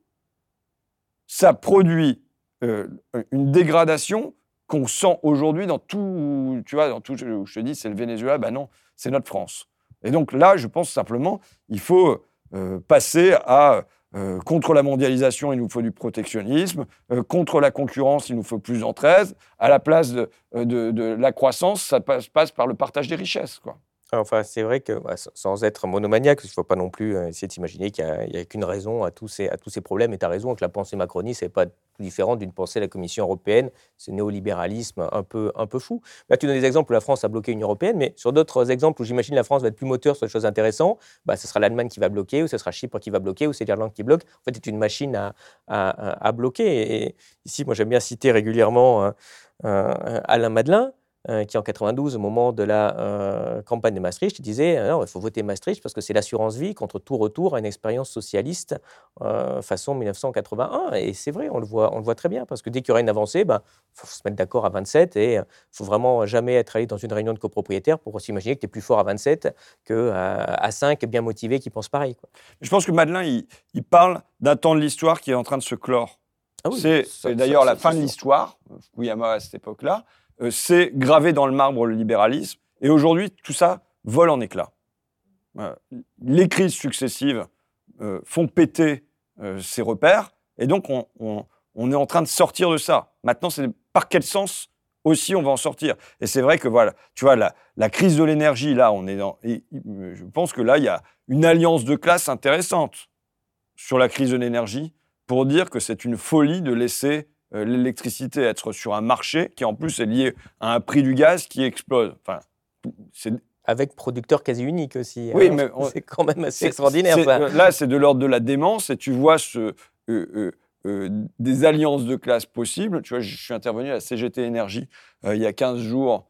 ça produit euh, une dégradation qu'on sent aujourd'hui dans tout, tu vois, dans tout, je te dis, c'est le Venezuela, ben non, c'est notre France. Et donc là, je pense simplement, il faut euh, passer à euh, contre la mondialisation, il nous faut du protectionnisme. Contre la concurrence, il nous faut plus d'entraide. À la place de, la croissance, ça passe, par le partage des richesses. Quoi. Enfin, c'est vrai que, bah, sans être monomaniaque, il ne faut pas non plus essayer d'imaginer qu'il n'y a, qu'une raison à tous ces, problèmes. Et tu as raison que la pensée macroniste n'est pas différente d'une pensée de la Commission européenne, ce néolibéralisme un peu, fou. Tu donnes des exemples où la France a bloqué l'Union européenne, mais sur d'autres exemples où j'imagine la France va être plus moteur sur des choses intéressantes, bah, ce sera l'Allemagne qui va bloquer, ou ce sera Chypre qui va bloquer, ou c'est l'Irlande qui bloque. En fait, c'est une machine à, bloquer. Ici, moi, j'aime bien citer régulièrement Alain Madelin, euh, qui en 92, au moment de la euh, campagne de Maastricht, disait euh, il faut voter Maastricht parce que c'est l'assurance vie contre tout retour à une expérience socialiste façon 1981. Et c'est vrai, on le, voit, on le voit très bien parce que dès qu'il y aura une avancée, il ben, faut se mettre d'accord à 27 et il faut vraiment jamais être allé dans une réunion de copropriétaires pour s'imaginer que tu es plus fort à 27 qu'à à 5 bien motivés qui pensent pareil. Quoi. Je pense que Madeleine, il, il parle d'un temps de l'histoire qui est en train de se clore. Ah c'est d'ailleurs la fin de l'histoire, Fukuyama à cette époque-là. Euh, c'est gravé dans le marbre le libéralisme. Et aujourd'hui, tout ça vole en éclats. Euh, les crises successives euh, font péter ces repères. Et donc, on, est en train de sortir de ça. Maintenant, c'est par quel sens aussi on va en sortir? Et c'est vrai que voilà, tu vois, la, crise de l'énergie, là, on est dans. je pense que là, il y a une alliance de classe intéressante sur la crise de l'énergie pour dire que c'est une folie de laisser euh, l'électricité être sur un marché qui en plus est lié à un prix du gaz qui explose. Enfin, avec producteur quasi unique aussi. Oui, mais *laughs* c'est quand même assez extraordinaire. Euh, là, c'est de l'ordre de la démence et tu vois ce, euh, des alliances de classe possibles. Tu vois, je suis intervenu à CGT Énergie il y a 15 jours.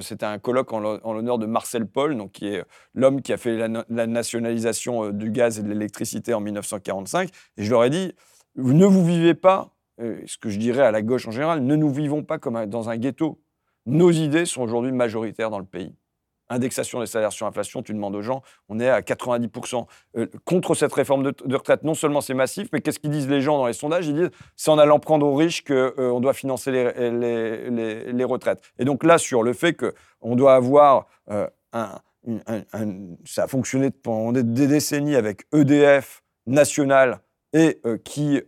C'était un colloque en l'honneur de Marcel Paul, donc qui est l'homme qui a fait la, la nationalisation du gaz et de l'électricité en 1945. Et je leur ai dit, ne vous vivez pas euh, ce que je dirais à la gauche en général, ne nous vivons pas comme dans un ghetto. Nos idées sont aujourd'hui majoritaires dans le pays. Indexation des salaires sur inflation, tu demandes aux gens, on est à 90%. Euh, contre cette réforme de, retraite, non seulement c'est massif, mais qu'est-ce qu'ils disent les gens dans les sondages? Ils disent c'est en allant prendre aux riches qu'on euh, doit financer les, retraites. Et donc là, sur le fait qu'on doit avoir un, Ça a fonctionné pendant des décennies avec EDF national et qui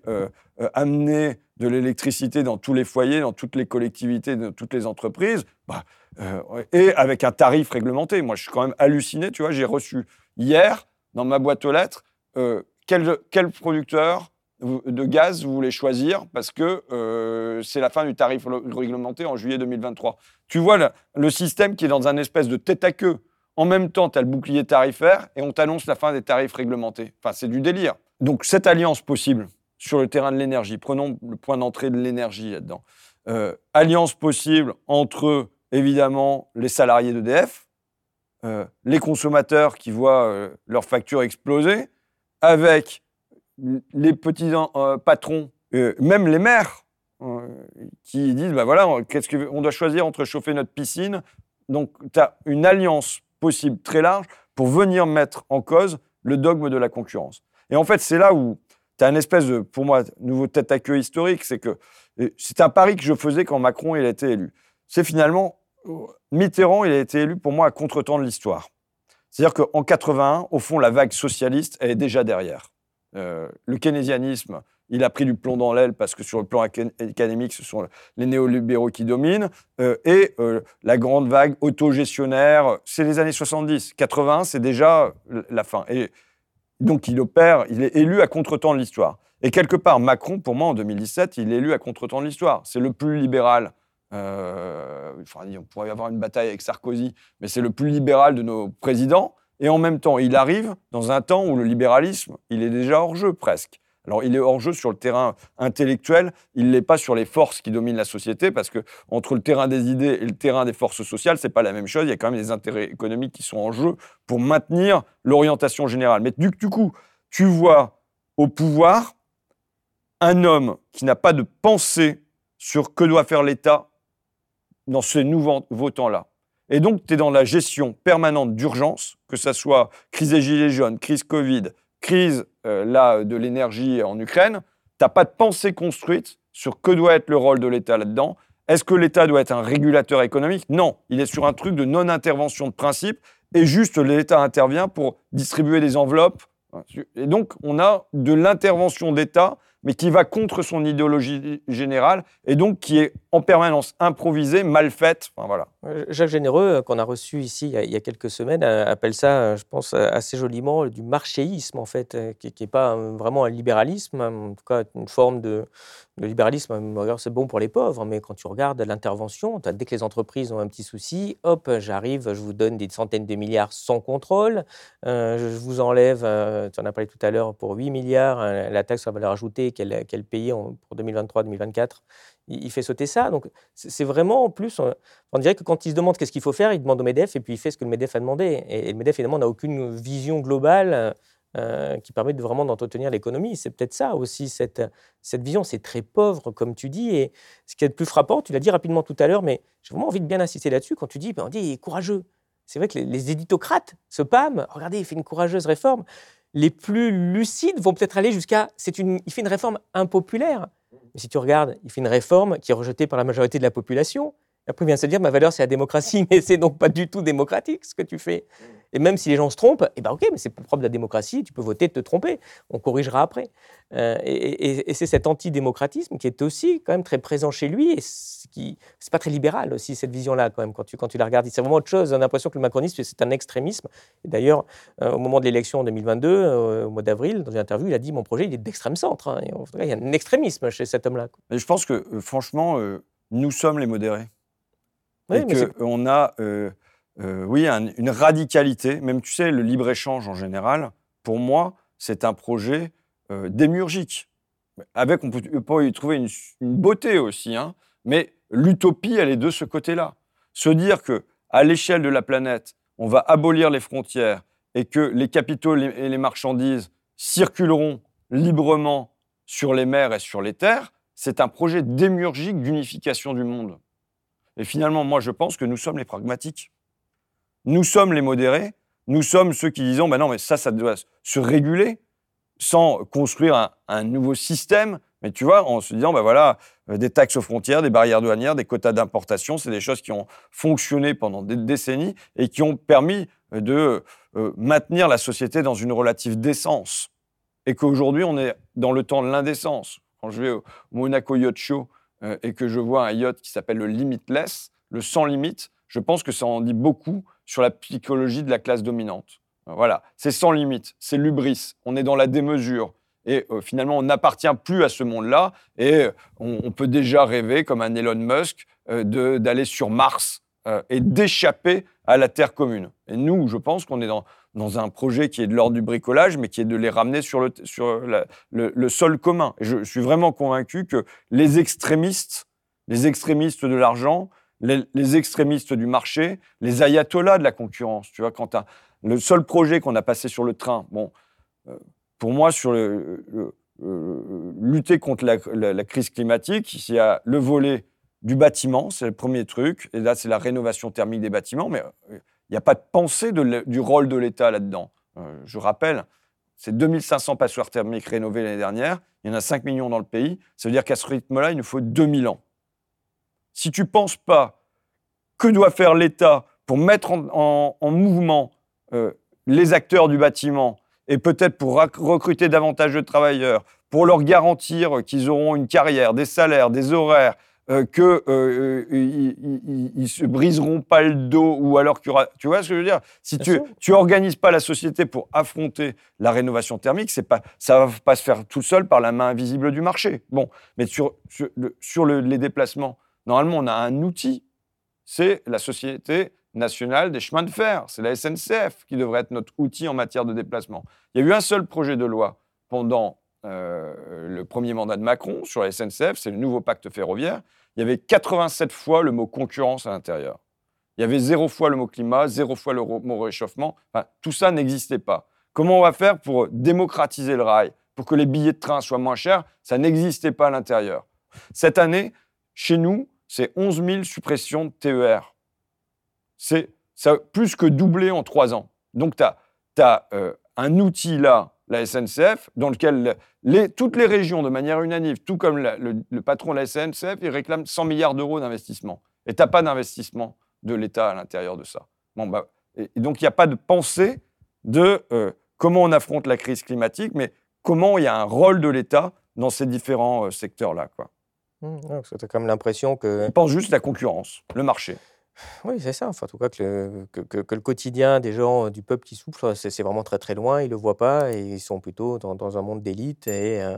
amenait de l'électricité dans tous les foyers, dans toutes les collectivités, dans toutes les entreprises, bah, euh, et avec un tarif réglementé. Moi, je suis quand même halluciné, tu vois, j'ai reçu hier, dans ma boîte aux lettres, euh, quel, quel, producteur de gaz vous voulez choisir parce que euh, c'est la fin du tarif réglementé en juillet 2023. Tu vois le, le système qui est dans un espèce de tête à queue. En même temps, tu as le bouclier tarifaire et on t'annonce la fin des tarifs réglementés. Enfin, c'est du délire. Donc, cette alliance possible, sur le terrain de l'énergie. Prenons le point d'entrée de l'énergie là-dedans. Euh, alliance possible entre, évidemment, les salariés d'EDF, euh, les consommateurs qui voient euh, leurs factures exploser, avec les petits patrons, même les maires, qui disent, ben voilà, qu'est-ce qu'on doit choisir entre chauffer notre piscine. Donc, tu as une alliance possible très large pour venir mettre en cause le dogme de la concurrence. Et en fait, c'est là où tu as une espèce de, pour moi, nouveau tête à queue historique. C'est que c'est un pari que je faisais quand Macron il a été élu. C'est finalement, Mitterrand, il a été élu pour moi à contre-temps de l'histoire. C'est-à-dire qu'en 81, au fond, la vague socialiste, elle est déjà derrière. Euh, le keynésianisme, il a pris du plomb dans l'aile parce que sur le plan académique, ce sont les néolibéraux qui dominent. Euh, et euh, la grande vague autogestionnaire, c'est les années 70. 81, c'est déjà la fin. Et donc il opère, il est élu à contre-temps de l'histoire. Et quelque part, Macron, pour moi, en 2017, il est élu à contre-temps de l'histoire. C'est le plus libéral. Euh, on pourrait y avoir une bataille avec Sarkozy, mais c'est le plus libéral de nos présidents. Et en même temps, il arrive dans un temps où le libéralisme, il est déjà hors jeu presque. Alors, il est hors jeu sur le terrain intellectuel, il l'est pas sur les forces qui dominent la société, parce que entre le terrain des idées et le terrain des forces sociales, c'est pas la même chose. Il y a quand même des intérêts économiques qui sont en jeu pour maintenir l'orientation générale. Mais du, du coup, tu vois au pouvoir un homme qui n'a pas de pensée sur que doit faire l'État dans ces nouveaux temps-là. Et donc, tu es dans la gestion permanente d'urgence, que ce soit crise des gilets jaunes, crise Covid, crise euh, là, de l'énergie en Ukraine, tu n'as pas de pensée construite sur que doit être le rôle de l'État là-dedans. Est-ce que l'État doit être un régulateur économique? Non, il est sur un truc de non-intervention de principe et juste l'État intervient pour distribuer des enveloppes. Et donc, on a de l'intervention d'État, mais qui va contre son idéologie générale, et donc qui est en permanence improvisée, mal faite. Voilà. Jacques Généreux, qu'on a reçu ici il y a quelques semaines, appelle ça, je pense, assez joliment du marchéisme, en fait, qui n'est pas vraiment un libéralisme, en tout cas une forme de, le libéralisme, c'est bon pour les pauvres, mais quand tu regardes l'intervention, dès que les entreprises ont un petit souci, hop, j'arrive, je vous donne des centaines de milliards sans contrôle, euh, je vous enlève, euh, tu en as parlé tout à l'heure, pour 8 milliards, euh, la taxe sur la valeur ajoutée qu'elle qu payait pour 2023-2024, il, fait sauter ça. Donc c'est vraiment en plus, on, dirait que quand il se demande qu'est-ce qu'il faut faire, il demande au MEDEF et puis il fait ce que le MEDEF a demandé. Et, le MEDEF, évidemment, n'a aucune vision globale euh, qui permet de vraiment d'entretenir l'économie. C'est peut-être ça aussi, cette, cette vision. C'est très pauvre, comme tu dis. Et ce qui est le plus frappant, tu l'as dit rapidement tout à l'heure, mais j'ai vraiment envie de bien insister là-dessus, quand tu dis, ben, on dit, courageux. C'est vrai que les, éditocrates se pâment. Regardez, il fait une courageuse réforme. Les plus lucides vont peut-être aller jusqu'à, c'est une, il fait une réforme impopulaire. Mais si tu regardes, il fait une réforme qui est rejetée par la majorité de la population. Après, il vient se dire, ma valeur, c'est la démocratie, *laughs* mais c'est donc pas du tout démocratique ce que tu fais. Et même si les gens se trompent, eh ben ok, mais c'est propre de la démocratie, tu peux voter te tromper, on corrigera après. Euh, et, c'est cet antidémocratisme qui est aussi quand même très présent chez lui, et qui c'est pas très libéral aussi cette vision-là quand même quand tu quand tu la regardes. C'est vraiment autre chose. On a l'impression que le macronisme c'est un extrémisme. D'ailleurs, euh, au moment de l'élection en 2022, euh, au mois d'avril, dans une interview, il a dit mon projet il est d'extrême centre. Hein. il y a un extrémisme chez cet homme-là. Je pense que franchement, nous sommes les modérés. Oui, et que on a euh, oui, une radicalité. Même, tu sais, le libre-échange en général, pour moi, c'est un projet euh, démurgique. Avec, on peut, y trouver une, beauté aussi, hein, mais l'utopie, elle est de ce côté-là. Se dire que à l'échelle de la planète, on va abolir les frontières et que les capitaux et les marchandises circuleront librement sur les mers et sur les terres, c'est un projet démurgique d'unification du monde. Et finalement, moi, je pense que nous sommes les pragmatiques. Nous sommes les modérés, nous sommes ceux qui disons, ben non, mais ça, ça doit se réguler sans construire un, nouveau système, mais tu vois, en se disant, ben voilà, euh, des taxes aux frontières, des barrières douanières, des quotas d'importation, c'est des choses qui ont fonctionné pendant des décennies et qui ont permis de euh, maintenir la société dans une relative décence. Et qu'aujourd'hui, on est dans le temps de l'indécence. Quand je vais au Monaco Yacht Show euh, et que je vois un yacht qui s'appelle le Limitless, le sans limite, je pense que ça en dit beaucoup sur la psychologie de la classe dominante. Voilà, c'est sans limite, c'est l'ubris, on est dans la démesure. Et euh, finalement, on n'appartient plus à ce monde-là. Et euh, on, peut déjà rêver, comme un Elon Musk, d'aller sur Mars et d'échapper à la Terre commune. Et nous, je pense qu'on est dans, dans un projet qui est de l'ordre du bricolage, mais qui est de les ramener sur le, sur le, sol commun. Et je suis vraiment convaincu que les extrémistes, les extrémistes de l'argent, les, extrémistes du marché, les ayatollahs de la concurrence. Tu vois, quand le seul projet qu'on a passé sur le train, bon, euh, pour moi, sur le, lutter contre la, crise climatique, il y a le volet du bâtiment, c'est le premier truc, et là, c'est la rénovation thermique des bâtiments, mais euh, il n'y a pas de pensée du rôle de l'État là-dedans. Euh, je rappelle, c'est 2500 passoires thermiques rénovées l'année dernière, il y en a 5 millions dans le pays, ça veut dire qu'à ce rythme-là, il nous faut 2000 ans. Si tu ne penses pas que doit faire l'État pour mettre en, mouvement euh, les acteurs du bâtiment et peut-être pour recruter davantage de travailleurs, pour leur garantir qu'ils auront une carrière, des salaires, des horaires, euh, qu'ils euh, ne se briseront pas le dos ou alors qu'il y aura... Tu vois ce que je veux dire? Si tu n'organises pas la société pour affronter la rénovation thermique, c'est pas, ça ne va pas se faire tout seul par la main invisible du marché. Bon, mais sur, sur, les déplacements, Normalement, on a un outil, c'est la Société nationale des chemins de fer, c'est la SNCF qui devrait être notre outil en matière de déplacement. Il y a eu un seul projet de loi pendant euh, le premier mandat de Macron sur la SNCF, c'est le nouveau pacte ferroviaire. Il y avait 87 fois le mot concurrence à l'intérieur. Il y avait zéro fois le mot climat, zéro fois le mot réchauffement. tout ça n'existait pas. Comment on va faire pour démocratiser le rail, pour que les billets de train soient moins chers? Ça n'existait pas à l'intérieur. Cette année, chez nous, c'est 11 000 suppressions de TER. C'est plus que doublé en trois ans. Donc, tu as, euh, un outil là, la SNCF, dans lequel toutes les régions, de manière unanime, tout comme le, patron de la SNCF, il réclame 100 milliards d'euros d'investissement. Et tu n'as pas d'investissement de l'État à l'intérieur de ça. Bon, bah, et, donc, il n'y a pas de pensée de euh, comment on affronte la crise climatique, mais comment il y a un rôle de l'État dans ces différents euh, secteurs-là. Quoi. Mmh, tu as quand même l'impression que... On pense juste la concurrence, le marché. Oui, c'est ça. Enfin, en tout cas, que le, que, que, le quotidien des gens, du peuple qui souffre, c'est vraiment très très loin. Ils ne le voient pas et ils sont plutôt dans, dans un monde d'élite. Et, euh,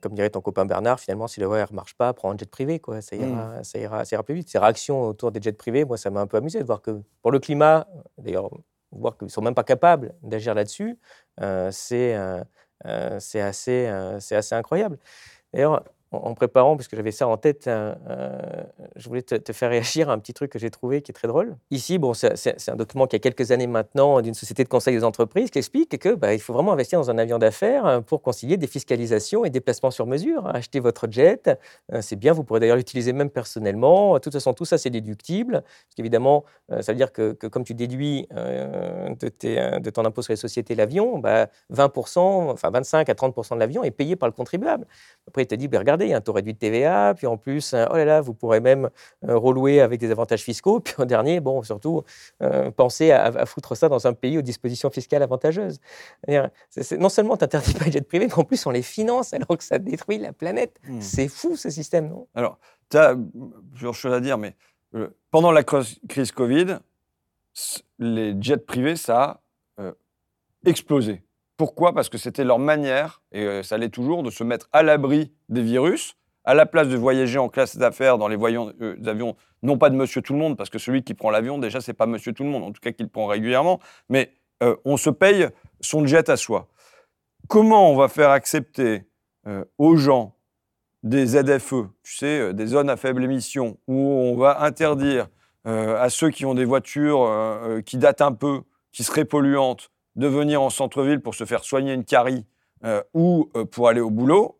comme dirait ton copain Bernard, finalement, si le ne marche pas, prends un jet privé. Quoi. Ça, ira, mmh. ça, ira, ça ira plus vite. Ces réactions autour des jets privés, moi, ça m'a un peu amusé de voir que pour le climat, d'ailleurs, voir qu'ils ne sont même pas capables d'agir là-dessus, euh, c'est euh, c'est assez, assez incroyable. D'ailleurs, en, préparant, parce que j'avais ça en tête, je voulais te, faire réagir à un petit truc que j'ai trouvé qui est très drôle. Ici, bon, c'est un document qui a quelques années maintenant d'une société de conseil des entreprises qui explique que bah, il faut vraiment investir dans un avion d'affaires euh, pour concilier des fiscalisations et des placements sur mesure. Acheter votre jet, euh, c'est bien, vous pourrez d'ailleurs l'utiliser même personnellement. De toute façon, tout ça, c'est déductible. Parce qu'évidemment, euh, ça veut dire que, comme tu déduis de, ton impôt sur les sociétés l'avion, bah, 20%, enfin 25 à 30% de l'avion est payé par le contribuable. Après, il te dit, bah, regarde, regardez, un taux réduit de TVA, puis en plus, oh là là, vous pourrez même euh, relouer avec des avantages fiscaux, *laughs* puis en dernier, bon, surtout, euh, pensez à, foutre ça dans un pays aux dispositions fiscales avantageuses. non seulement tu n'interdis pas les jets privés, mais en plus, on les finance alors que ça détruit la planète. Hmm. C'est fou, ce système, non? Alors, tu as plusieurs choses à dire, mais euh, pendant la crise Covid, les jets privés, ça a explosé. Pourquoi? Parce que c'était leur manière, et euh, ça l'est toujours, de se mettre à l'abri des virus, à la place de voyager en classe d'affaires dans les euh, avions, non pas de monsieur tout le monde, parce que celui qui prend l'avion, déjà, c'est pas monsieur tout le monde, en tout cas qu'il prend régulièrement, mais euh, on se paye son jet à soi. Comment on va faire accepter aux gens des ZFE, tu sais, des zones à faible émission, où on va interdire à ceux qui ont des voitures qui datent un peu, qui seraient polluantes, de venir en centre-ville pour se faire soigner une carie euh, ou euh, pour aller au boulot.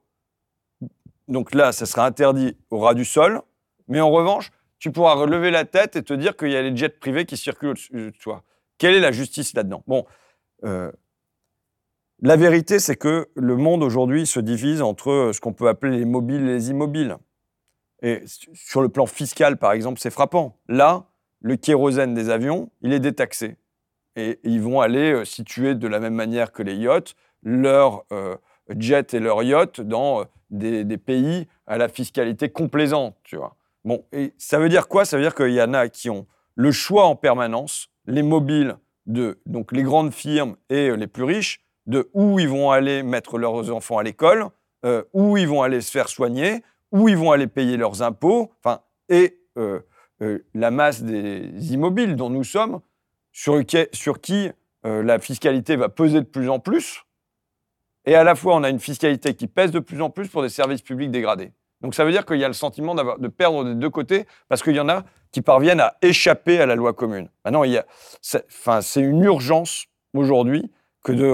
Donc là, ça sera interdit au ras du sol. Mais en revanche, tu pourras relever la tête et te dire qu'il y a les jets privés qui circulent au-dessus de toi. Quelle est la justice là-dedans? Bon, euh, la vérité, c'est que le monde aujourd'hui se divise entre ce qu'on peut appeler les mobiles et les immobiles. Et sur le plan fiscal, par exemple, c'est frappant. Là, le kérosène des avions, il est détaxé et ils vont aller euh, situer de la même manière que les yachts leurs euh, jets et leurs yachts dans euh, des, pays à la fiscalité complaisante, tu vois. Bon, ça veut dire quoi? Ça veut dire qu'il y en a qui ont le choix en permanence, les mobiles de donc les grandes firmes et les plus riches, de où ils vont aller mettre leurs enfants à l'école, où ils vont aller se faire soigner, où ils vont aller payer leurs impôts, et la masse des immobiles dont nous sommes sur, qui euh, la fiscalité va peser de plus en plus. Et à la fois, on a une fiscalité qui pèse de plus en plus pour des services publics dégradés. Donc ça veut dire qu'il y a le sentiment de perdre des deux côtés, parce qu'il y en a qui parviennent à échapper à la loi commune. Maintenant, c'est une urgence aujourd'hui que de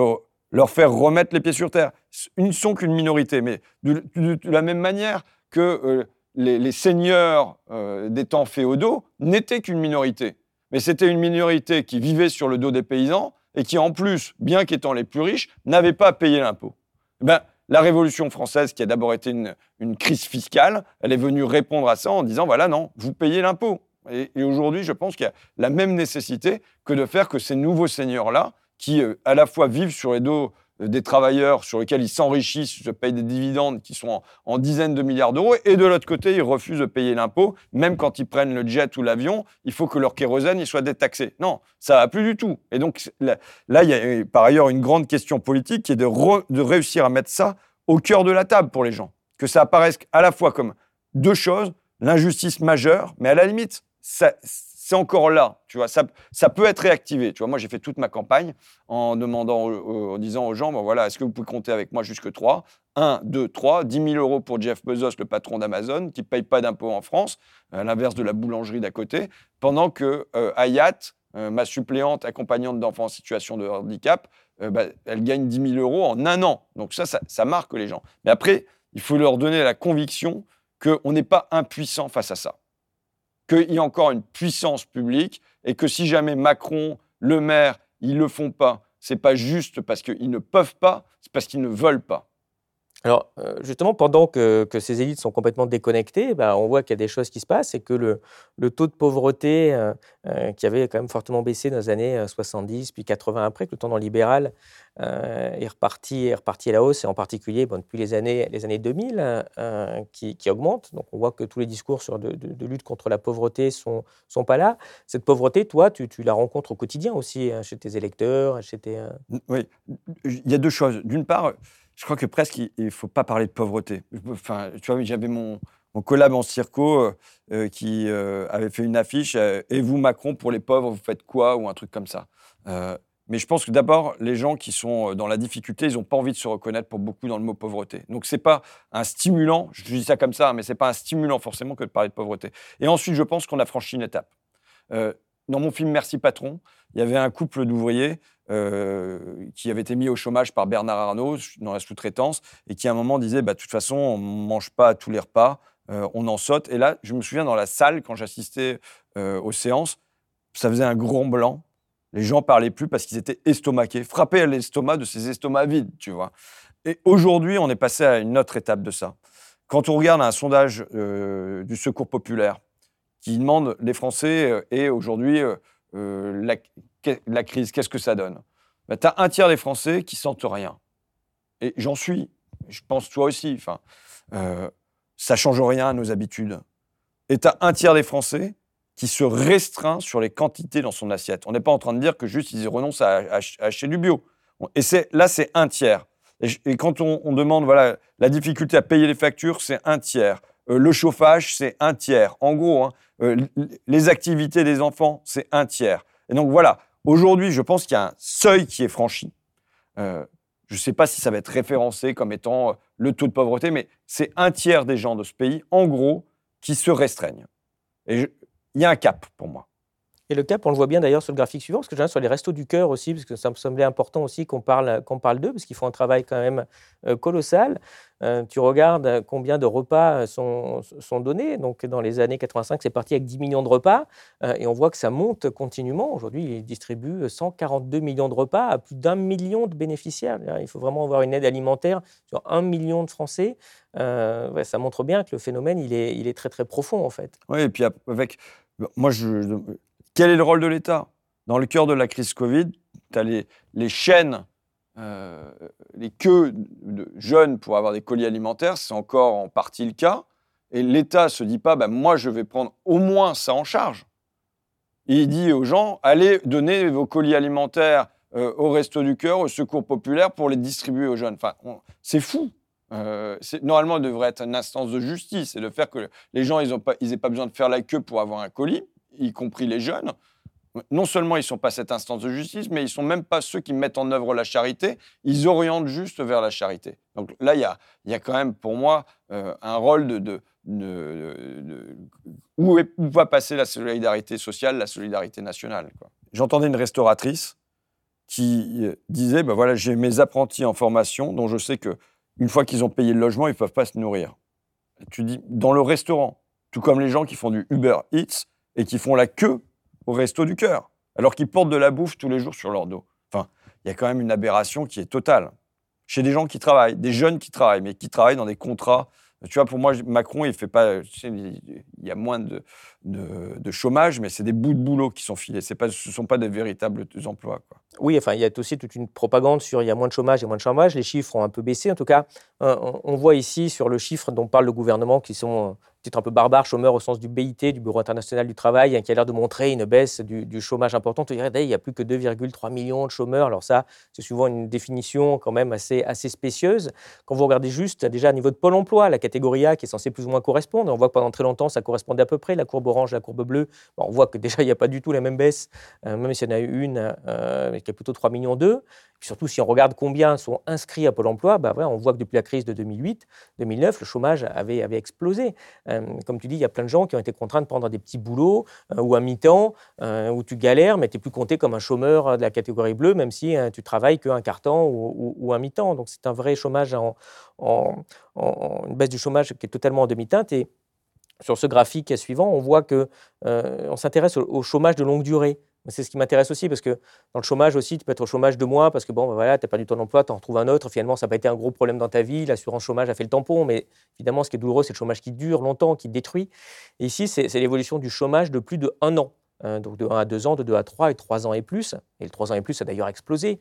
leur faire remettre les pieds sur terre. Ils ne sont qu'une minorité, mais de, la même manière que euh, les, seigneurs euh, des temps féodaux n'étaient qu'une minorité mais c'était une minorité qui vivait sur le dos des paysans et qui, en plus, bien qu'étant les plus riches, n'avait pas payé l'impôt. Eh ben, la Révolution française, qui a d'abord été une, crise fiscale, elle est venue répondre à ça en disant, voilà, non, vous payez l'impôt. Et, aujourd'hui, je pense qu'il y a la même nécessité que de faire que ces nouveaux seigneurs-là, qui euh, à la fois vivent sur les dos des travailleurs sur lesquels ils s'enrichissent, se payent des dividendes qui sont en, dizaines de milliards d'euros, et de l'autre côté, ils refusent de payer l'impôt, même quand ils prennent le jet ou l'avion, il faut que leur kérosène soit détaxé. Non, ça va plus du tout. Et donc là, il y a euh, par ailleurs une grande question politique qui est de, de réussir à mettre ça au cœur de la table pour les gens. Que ça apparaisse à la fois comme deux choses, l'injustice majeure, mais à la limite, ça, c'est encore là, tu vois, ça, peut être réactivé. Tu vois, moi, j'ai fait toute ma campagne en demandant, en disant aux gens, bon, voilà, est-ce que vous pouvez compter avec moi jusque 3 1, 2, 3, 10 000 euros pour Jeff Bezos, le patron d'Amazon, qui ne paye pas d'impôts en France, à l'inverse de la boulangerie d'à côté, pendant que euh, Hayat, euh, ma suppléante accompagnante d'enfants en situation de handicap, euh, bah, elle gagne 10 000 euros en un an. Donc ça, ça, ça marque les gens. Mais après, il faut leur donner la conviction qu'on n'est pas impuissant face à ça qu'il y a encore une puissance publique et que si jamais Macron, le maire, ils le font pas, c'est pas juste parce qu'ils ne peuvent pas, c'est parce qu'ils ne veulent pas. Alors, euh, justement, pendant que, ces élites sont complètement déconnectées, bah, on voit qu'il y a des choses qui se passent et que le, taux de pauvreté, euh, euh, qui avait quand même fortement baissé dans les années 70, puis 80 après, que le tendance libéral est, reparti, est reparti à la hausse, et en particulier depuis les années, les années 2000, qui, qui augmente. Donc, on voit que tous les discours sur de, lutte contre la pauvreté sont, sont pas là. Cette pauvreté, toi, tu, la rencontres au quotidien aussi, hein, chez tes électeurs, chez tes... Oui, il y a deux choses. D'une part, je crois que presque il ne faut pas parler de pauvreté. Enfin, tu vois, j'avais mon, mon collab en circo euh, euh, qui euh, avait fait une affiche Et vous, Macron, pour les pauvres, vous faites quoi Ou un truc comme ça. mais je pense que d'abord, les gens qui sont dans la difficulté, ils n'ont pas envie de se reconnaître pour beaucoup dans le mot pauvreté. Donc, ce n'est pas un stimulant, je dis ça comme ça, mais ce n'est pas un stimulant forcément que de parler de pauvreté. Et ensuite, je pense qu'on a franchi une étape. dans mon film Merci Patron, il y avait un couple d'ouvriers euh, qui avait été mis au chômage par Bernard Arnault dans la sous-traitance et qui à un moment disait bah, de toute façon, on ne mange pas tous les repas, euh, on en saute. Et là, je me souviens dans la salle, quand j'assistais euh, aux séances, ça faisait un grand blanc. Les gens parlaient plus parce qu'ils étaient estomaqués, frappés à l'estomac de ces estomacs vides, tu vois. Et aujourd'hui, on est passé à une autre étape de ça. Quand on regarde un sondage du Secours populaire qui demande les Français et aujourd'hui la, la crise, qu'est-ce que ça donne? Bah, Tu as un tiers des Français qui sentent rien. Et j'en suis. Je pense toi aussi. Enfin, euh, ça change rien à nos habitudes. Et tu as un tiers des Français qui se restreint sur les quantités dans son assiette. On n'est pas en train de dire que juste ils renoncent à, acheter du bio. Et là, c'est un tiers. Et, quand on, demande voilà la difficulté à payer les factures, c'est un tiers. Euh, le chauffage, c'est un tiers. En gros, hein, euh, les activités des enfants, c'est un tiers. Et donc voilà, Aujourd'hui, je pense qu'il y a un seuil qui est franchi. Euh, je ne sais pas si ça va être référencé comme étant euh, le taux de pauvreté, mais c'est un tiers des gens de ce pays, en gros, qui se restreignent. Et il y a un cap pour moi. Et le cap, on le voit bien d'ailleurs sur le graphique suivant, parce que sur les restos du cœur aussi, parce que ça me semblait important aussi qu'on parle, qu'on parle d'eux, parce qu'ils font un travail quand même euh, colossal. Euh, tu regardes combien de repas sont, donnés. Donc dans les années 85, c'est parti avec 10 millions de repas, euh, et on voit que ça monte continuellement. Aujourd'hui, ils distribuent 142 millions de repas à plus d'un million de bénéficiaires. Il faut vraiment avoir une aide alimentaire sur un million de Français. Ça montre bien que le phénomène, il est, il est très très profond en fait. Oui, et puis avec moi, je, quel est le rôle de l'État? Dans le cœur de la crise Covid, tu as les, les chaînes, euh, les queues de jeunes pour avoir des colis alimentaires, c'est encore en partie le cas. Et l'État ne se dit pas, bah, moi, je vais prendre au moins ça en charge. il dit aux gens, allez donner vos colis alimentaires euh, au Resto du Cœur, au Secours Populaire pour les distribuer aux jeunes. Enfin, c'est fou. Euh, normalement, il devrait être une instance de justice et de faire que les gens, ils n'aient pas besoin de faire la queue pour avoir un colis y compris les jeunes, non seulement ils ne sont pas cette instance de justice, mais ils ne sont même pas ceux qui mettent en œuvre la charité, ils orientent juste vers la charité. Donc là, il y a, y a, quand même pour moi euh, un rôle de, de, où, va passer la solidarité sociale, la solidarité nationale. J'entendais une restauratrice qui euh, disait, ben voilà, j'ai mes apprentis en formation dont je sais que une fois qu'ils ont payé le logement, ils ne peuvent pas se nourrir. tu dis, dans le restaurant, tout comme les gens qui font du Uber Eats, et qui font la queue au resto du cœur, alors qu'ils portent de la bouffe tous les jours sur leur dos. Enfin, il y a quand même une aberration qui est totale. Chez des gens qui travaillent, des jeunes qui travaillent, mais qui travaillent dans des contrats. Tu vois, pour moi, Macron, il fait pas. il y a moins de, de, chômage, mais c'est des bouts de boulot qui sont filés. Ce ne sont pas des véritables emplois. Oui, enfin, il y a aussi toute une propagande sur il y a moins de chômage et moins de chômage. Les chiffres ont un peu baissé. En tout cas, euh, on voit ici sur le chiffre dont parle le gouvernement qui sont titre un peu barbare, chômeur au sens du BIT, du Bureau international du travail, hein, qui a l'air de montrer une baisse du, chômage importante. Il y a plus que 2,3 millions de chômeurs. Alors ça, c'est souvent une définition quand même assez, assez spécieuse. Quand vous regardez juste, déjà à niveau de Pôle emploi, la catégorie A qui est censée plus ou moins correspondre, on voit que pendant très longtemps, ça correspondait à peu près, la courbe la courbe bleue. on voit que déjà, il n'y a pas du tout la même baisse, euh, même s'il y en a eu une euh, qui est plutôt 3 millions 2 surtout, si on regarde combien sont inscrits à Pôle emploi, bah, on voit que depuis la crise de 2008, 2009, le chômage avait, explosé. Euh, comme tu dis, il y a plein de gens qui ont été contraints de prendre des petits boulots euh, ou à mi-temps, où tu galères, mais tu n'es plus compté comme un chômeur de la catégorie bleue, même si tu travailles qu'un quart temps ou, ou, un mi-temps. Donc c'est un vrai chômage, en, une baisse du chômage qui est totalement en demi-teinte. Sur ce graphique suivant, on voit que on s'intéresse au, chômage de longue durée. C'est ce qui m'intéresse aussi, parce que dans le chômage aussi, tu peux être au chômage deux mois, parce que bon, ben voilà, tu n'as perdu ton emploi, tu en retrouves un autre. Finalement, ça n'a pas été un gros problème dans ta vie. L'assurance chômage a fait le tampon, mais évidemment, ce qui est douloureux, c'est le chômage qui dure longtemps, qui détruit. Ici, c'est l'évolution du chômage de plus de un an. Hein, donc de 1 à 2 ans, de 2 à 3 et 3 ans et plus. Et le 3 ans et plus a d'ailleurs explosé.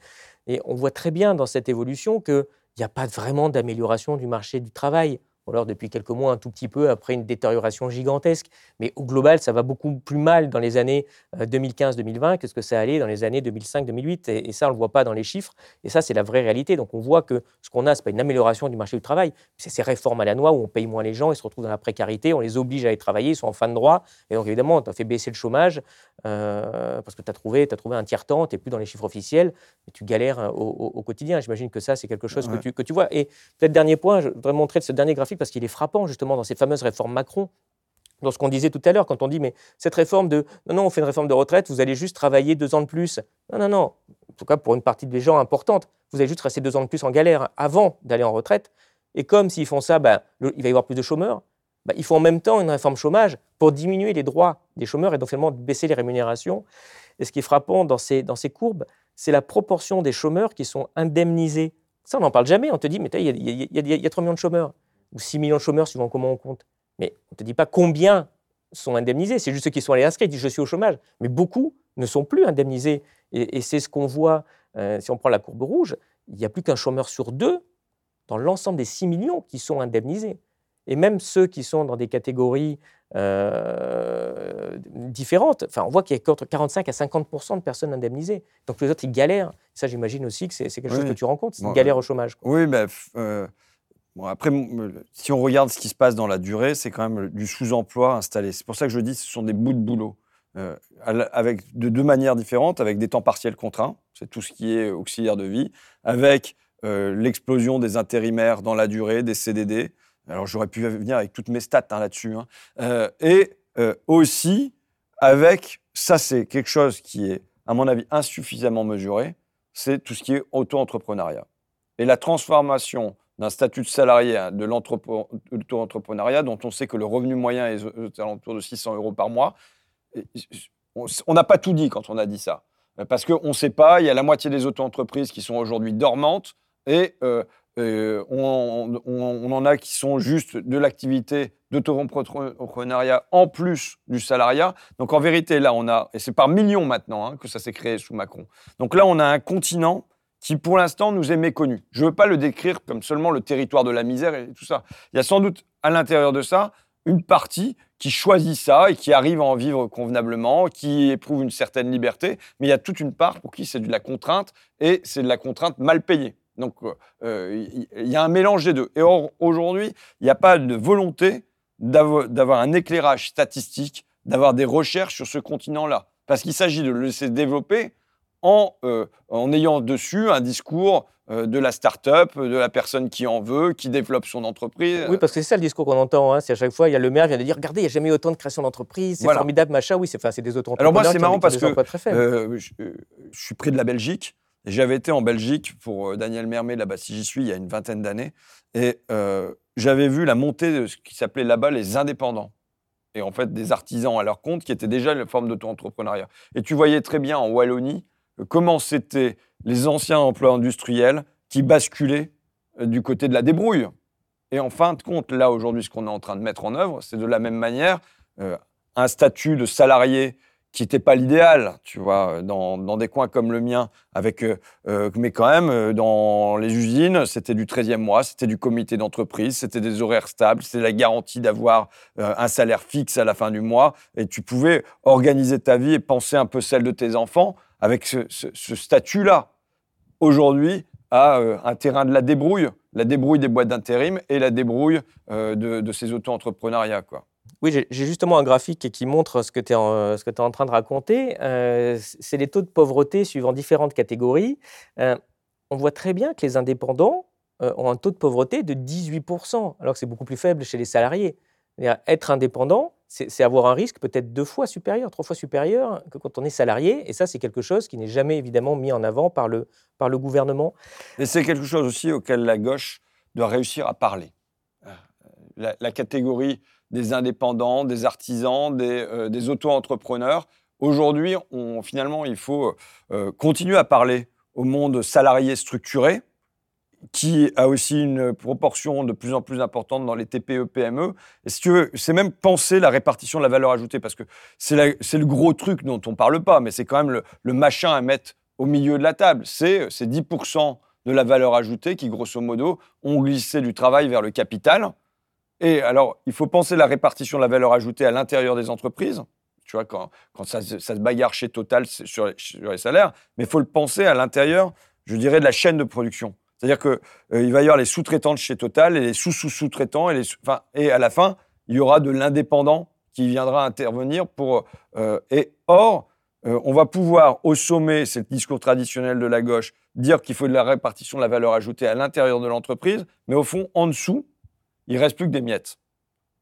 Et on voit très bien dans cette évolution qu'il n'y a pas vraiment d'amélioration du marché du travail alors depuis quelques mois un tout petit peu après une détérioration gigantesque. Mais au global, ça va beaucoup plus mal dans les années 2015-2020 euh, que ce que ça allait dans les années 2005-2008. Et, ça, on ne le voit pas dans les chiffres. Et ça, c'est la vraie réalité. Donc on voit que ce qu'on a, ce n'est pas une amélioration du marché du travail, c'est ces réformes à la noix où on paye moins les gens, ils se retrouvent dans la précarité, on les oblige à aller travailler, ils sont en fin de droit. Et donc évidemment, on a fait baisser le chômage euh, parce que tu as trouvé, as trouvé un tiers-temps, tu n'es plus dans les chiffres officiels, et tu galères euh, au, quotidien. J'imagine que ça, c'est quelque chose que, tu, que tu vois. Et peut-être dernier point, je voudrais montrer de ce dernier graphique parce qu'il est frappant justement dans ces fameuses réformes Macron. Dans ce qu'on disait tout à l'heure, quand on dit, mais cette réforme de, non, non, on fait une réforme de retraite, vous allez juste travailler deux ans de plus. Non, non, non. En tout cas, pour une partie des gens importante, vous allez juste rester deux ans de plus en galère avant d'aller en retraite. Et comme s'ils font ça, bah, il va y avoir plus de chômeurs. Bah, il faut en même temps une réforme chômage pour diminuer les droits des chômeurs et donc finalement baisser les rémunérations. Et ce qui est frappant dans ces, dans ces courbes, c'est la proportion des chômeurs qui sont indemnisés. Ça, on n'en parle jamais. On te dit, mais il y, y, a 3 millions de chômeurs ou 6 millions de chômeurs, suivant comment on compte. Mais on ne te dit pas combien sont indemnisés, c'est juste ceux qui sont allés inscrits, ils disent je suis au chômage. Mais beaucoup ne sont plus indemnisés. Et, c'est ce qu'on voit, euh, si on prend la courbe rouge, il n'y a plus qu'un chômeur sur deux dans l'ensemble des 6 millions qui sont indemnisés. Et même ceux qui sont dans des catégories euh, différentes, enfin, on voit qu'il y a entre 45 à 50% de personnes indemnisées. Donc les autres, ils galèrent. Ça, j'imagine aussi que c'est quelque chose que tu rencontres, c'est une galère au chômage. Oui, mais euh, Bon, après, si on regarde ce qui se passe dans la durée, c'est quand même du sous-emploi installé. C'est pour ça que je dis que ce sont des bouts de boulot. Euh, avec de deux manières différentes, avec des temps partiels contraints, c'est tout ce qui est auxiliaire de vie, avec euh, l'explosion des intérimaires dans la durée, des CDD. Alors j'aurais pu venir avec toutes mes stats hein, là-dessus. Hein. Euh, et aussi avec, ça c'est quelque chose qui est, à mon avis, insuffisamment mesuré, c'est tout ce qui est auto-entrepreneuriat. Et la transformation d'un statut de salarié hein, de l'auto-entrepreneuriat dont on sait que le revenu moyen est aux alentours de 600 euros par mois. On n'a pas tout dit quand on a dit ça. Parce qu'on ne sait pas, il y a la moitié des auto-entreprises qui sont aujourd'hui dormantes et euh, euh, on, en a qui sont juste de l'activité d'auto-entrepreneuriat en plus du salariat. Donc en vérité, là, on a, et c'est par millions maintenant hein, que ça s'est créé sous Macron. Donc là, on a un continent qui pour l'instant nous est méconnu. Je ne veux pas le décrire comme seulement le territoire de la misère et tout ça. Il y a sans doute à l'intérieur de ça une partie qui choisit ça et qui arrive à en vivre convenablement, qui éprouve une certaine liberté, mais il y a toute une part pour qui c'est de la contrainte et c'est de la contrainte mal payée. Donc euh, il y a un mélange des deux. Et aujourd'hui, il n'y a pas de volonté d'avoir un éclairage statistique, d'avoir des recherches sur ce continent-là. Parce qu'il s'agit de le laisser développer euh, en, ayant dessus un discours euh, de la start-up, de la personne qui en veut, qui développe son entreprise. Oui, parce que c'est ça le discours qu'on entend. Hein. C'est à chaque fois, il y a le maire qui vient de dire Regardez, il n'y a jamais eu autant de création d'entreprises, c'est formidable, machin. Oui, c'est des autres Alors moi, c'est marrant parce que euh, je, suis près de la Belgique. J'avais été en Belgique pour Daniel Mermet, là-bas, si j'y suis, il y a une vingtaine d'années. Et j'avais vu la montée de ce qui s'appelait là-bas les indépendants et en fait des artisans à leur compte qui étaient déjà une forme d'auto-entrepreneuriat. Et tu voyais très bien en Wallonie comment c'était les anciens emplois industriels qui basculaient euh, du côté de la débrouille. Et en fin de compte, là, aujourd'hui, ce qu'on est en train de mettre en œuvre, c'est de la même manière euh, un statut de salarié qui n'était pas l'idéal, tu vois, dans, des coins comme le mien, avec, euh, mais quand même, dans les usines, c'était du 13e mois, c'était du comité d'entreprise, c'était des horaires stables, c'était la garantie d'avoir un salaire fixe à la fin du mois, et tu pouvais organiser ta vie et penser un peu celle de tes enfants avec ce, statut-là, aujourd'hui, à euh, un terrain de la débrouille, la débrouille des boîtes d'intérim et la débrouille euh, de, ces auto-entrepreneuriats. Oui, j'ai justement un graphique qui montre ce que tu es en train de raconter. Euh, c'est les taux de pauvreté suivant différentes catégories. on voit très bien que les indépendants ont un taux de pauvreté de 18%, alors que c'est beaucoup plus faible chez les salariés. Être indépendant, c'est avoir un risque peut-être deux fois supérieur, trois fois supérieur que quand on est salarié. Et ça, c'est quelque chose qui n'est jamais évidemment mis en avant par le, par le gouvernement. Et c'est quelque chose aussi auquel la gauche doit réussir à parler. La, catégorie des indépendants, des artisans, des, euh, auto-entrepreneurs, Aujourd'hui, finalement, il faut euh, continuer à parler au monde salarié structuré, qui a aussi une proportion de plus en plus importante dans les TPE, PME. Est-ce que c'est même penser la répartition de la valeur ajoutée? Parce que c'est le gros truc dont on ne parle pas, mais c'est quand même le, machin à mettre au milieu de la table. C'est 10% de la valeur ajoutée qui, grosso modo, ont glissé du travail vers le capital. Et alors, il faut penser la répartition de la valeur ajoutée à l'intérieur des entreprises. Tu vois, quand, ça, se bagarre chez Total sur, les salaires, mais il faut le penser à l'intérieur, je dirais, de la chaîne de production. C'est-à-dire qu'il euh, va y avoir les sous-traitants de chez Total et les sous-sous-sous-traitants, et, et à la fin, il y aura de l'indépendant qui viendra intervenir pour. Euh, et or, euh, on va pouvoir, au sommet, c'est le discours traditionnel de la gauche, dire qu'il faut de la répartition de la valeur ajoutée à l'intérieur de l'entreprise, mais au fond, en dessous, il reste plus que des miettes.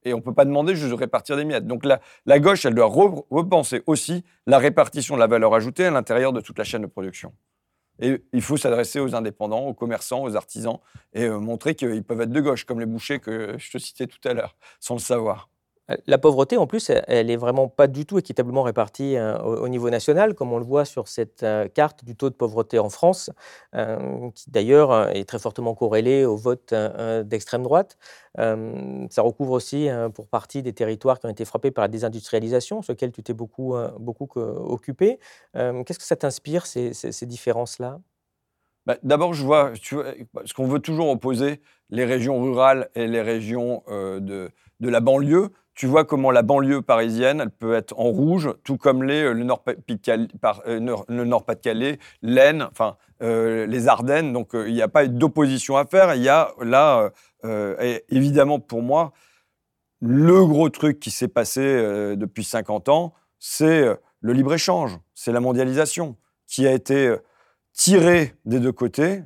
Et on ne peut pas demander juste de répartir des miettes. Donc la, la gauche, elle doit repenser aussi la répartition de la valeur ajoutée à l'intérieur de toute la chaîne de production. Et il faut s'adresser aux indépendants, aux commerçants, aux artisans et euh, montrer qu'ils peuvent être de gauche, comme les bouchers que je te citais tout à l'heure, sans le savoir. Euh, la pauvreté, en plus, elle n'est vraiment pas du tout équitablement répartie euh, au, niveau national, comme on le voit sur cette euh, carte du taux de pauvreté en France, qui d'ailleurs est très fortement corrélé au vote d'extrême droite. ça recouvre aussi pour partie des territoires qui ont été frappés par la désindustrialisation, sur lesquels tu t'es beaucoup, beaucoup occupé. Qu'est-ce que ça t'inspire, ces, ces, différences-là? Bah, D'abord, je vois, tu parce qu'on veut toujours opposer les régions rurales et les régions de la banlieue tu vois comment la banlieue parisienne, elle peut être en rouge, tout comme les, euh, le euh, Nord-Pas-de-Calais, l'Aisne, enfin, euh, les Ardennes. Donc, il n'y a pas d'opposition à faire. Il y a là, évidemment, pour moi, le gros truc qui s'est passé depuis 50 ans, c'est le libre-échange, c'est la mondialisation, qui a été tirée des deux côtés,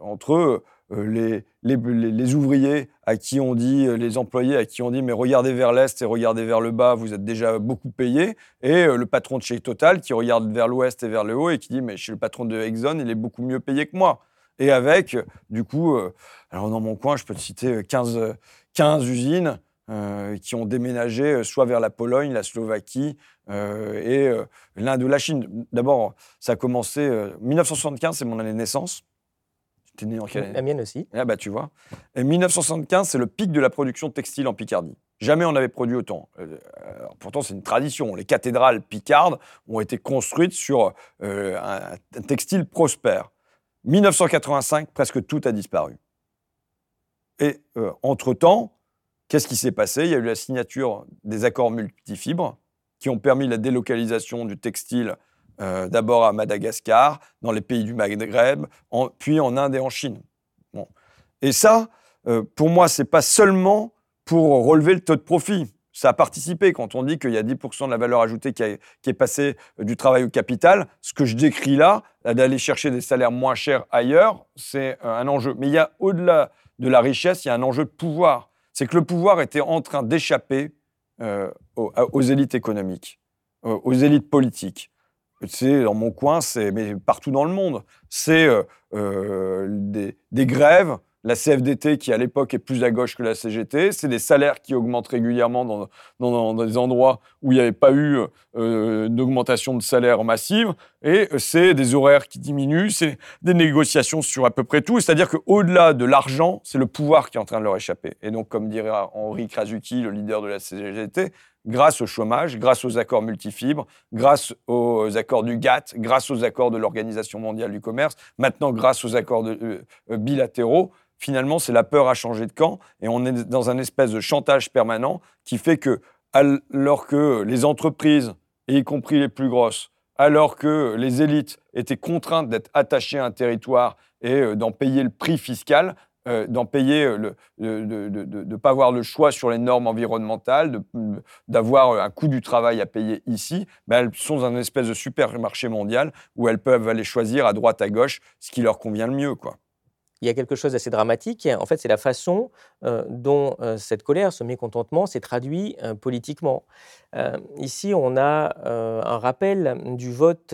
entre les, les, ouvriers à qui on dit, euh, les employés à qui on dit, mais regardez vers l'est et regardez vers le bas, vous êtes déjà beaucoup payé. Et euh, le patron de chez Total qui regarde vers l'ouest et vers le haut et qui dit, mais chez le patron de Exxon, il est beaucoup mieux payé que moi. Et avec, du coup, euh, alors dans mon coin, je peux te citer 15, 15 usines qui ont déménagé soit vers la Pologne, la Slovaquie et l'Inde ou la Chine. D'abord, ça a commencé, 1975, c'est mon année de naissance. T'es né en quelle année La mienne aussi. Ah bah tu vois. Et 1975, c'est le pic de la production textile en Picardie. Jamais on n'avait produit autant. Euh, pourtant, c'est une tradition. Les cathédrales picardes ont été construites sur euh, un, textile prospère. 1985, presque tout a disparu. Et euh, entre-temps, qu'est-ce qui s'est passé? Il y a eu la signature des accords multifibres qui ont permis la délocalisation du textile euh, d'abord à Madagascar, dans les pays du Maghreb, puis en Inde et en Chine. Et ça, euh, pour moi, ce n'est pas seulement pour relever le taux de profit. Ça a participé quand on dit qu'il y a 10% de la valeur ajoutée qui, est passée euh, du travail au capital. Ce que je décris là, d'aller chercher des salaires moins chers ailleurs, c'est un enjeu. Mais il y a au-delà de la richesse, il y a un enjeu de pouvoir. C'est que le pouvoir était en train d'échapper aux, élites économiques, aux élites politiques c'est dans mon coin, c'est mais partout dans le monde, c'est euh, euh, des, grèves, la CFDT qui à l'époque est plus à gauche que la CGT, c'est des salaires qui augmentent régulièrement dans, dans, des endroits où il n'y avait pas eu euh, d'augmentation de salaire massive, et c'est des horaires qui diminuent, c'est des négociations sur à peu près tout, c'est-à-dire qu'au-delà de l'argent, c'est le pouvoir qui est en train de leur échapper. Et donc, comme dirait Henri Krasuki, le leader de la CGT, grâce au chômage, grâce aux accords multifibres, grâce aux accords du GATT, grâce aux accords de l'Organisation mondiale du commerce, maintenant grâce aux accords euh, euh, bilatéraux. Finalement, c'est la peur à changer de camp et on est dans un espèce de chantage permanent qui fait que, alors que les entreprises, y compris les plus grosses, alors que les élites étaient contraintes d'être attachées à un territoire et euh, d'en payer le prix fiscal, euh, d'en payer, euh, de ne pas avoir le choix sur les normes environnementales, d'avoir un coût du travail à payer ici, ben, elles sont dans un espèce de supermarché mondial où elles peuvent aller choisir à droite, à gauche ce qui leur convient le mieux. Quoi. Il y a quelque chose d'assez dramatique. En fait, c'est la façon euh, dont euh, cette colère, ce mécontentement s'est traduit euh, politiquement. ici, on a un rappel du vote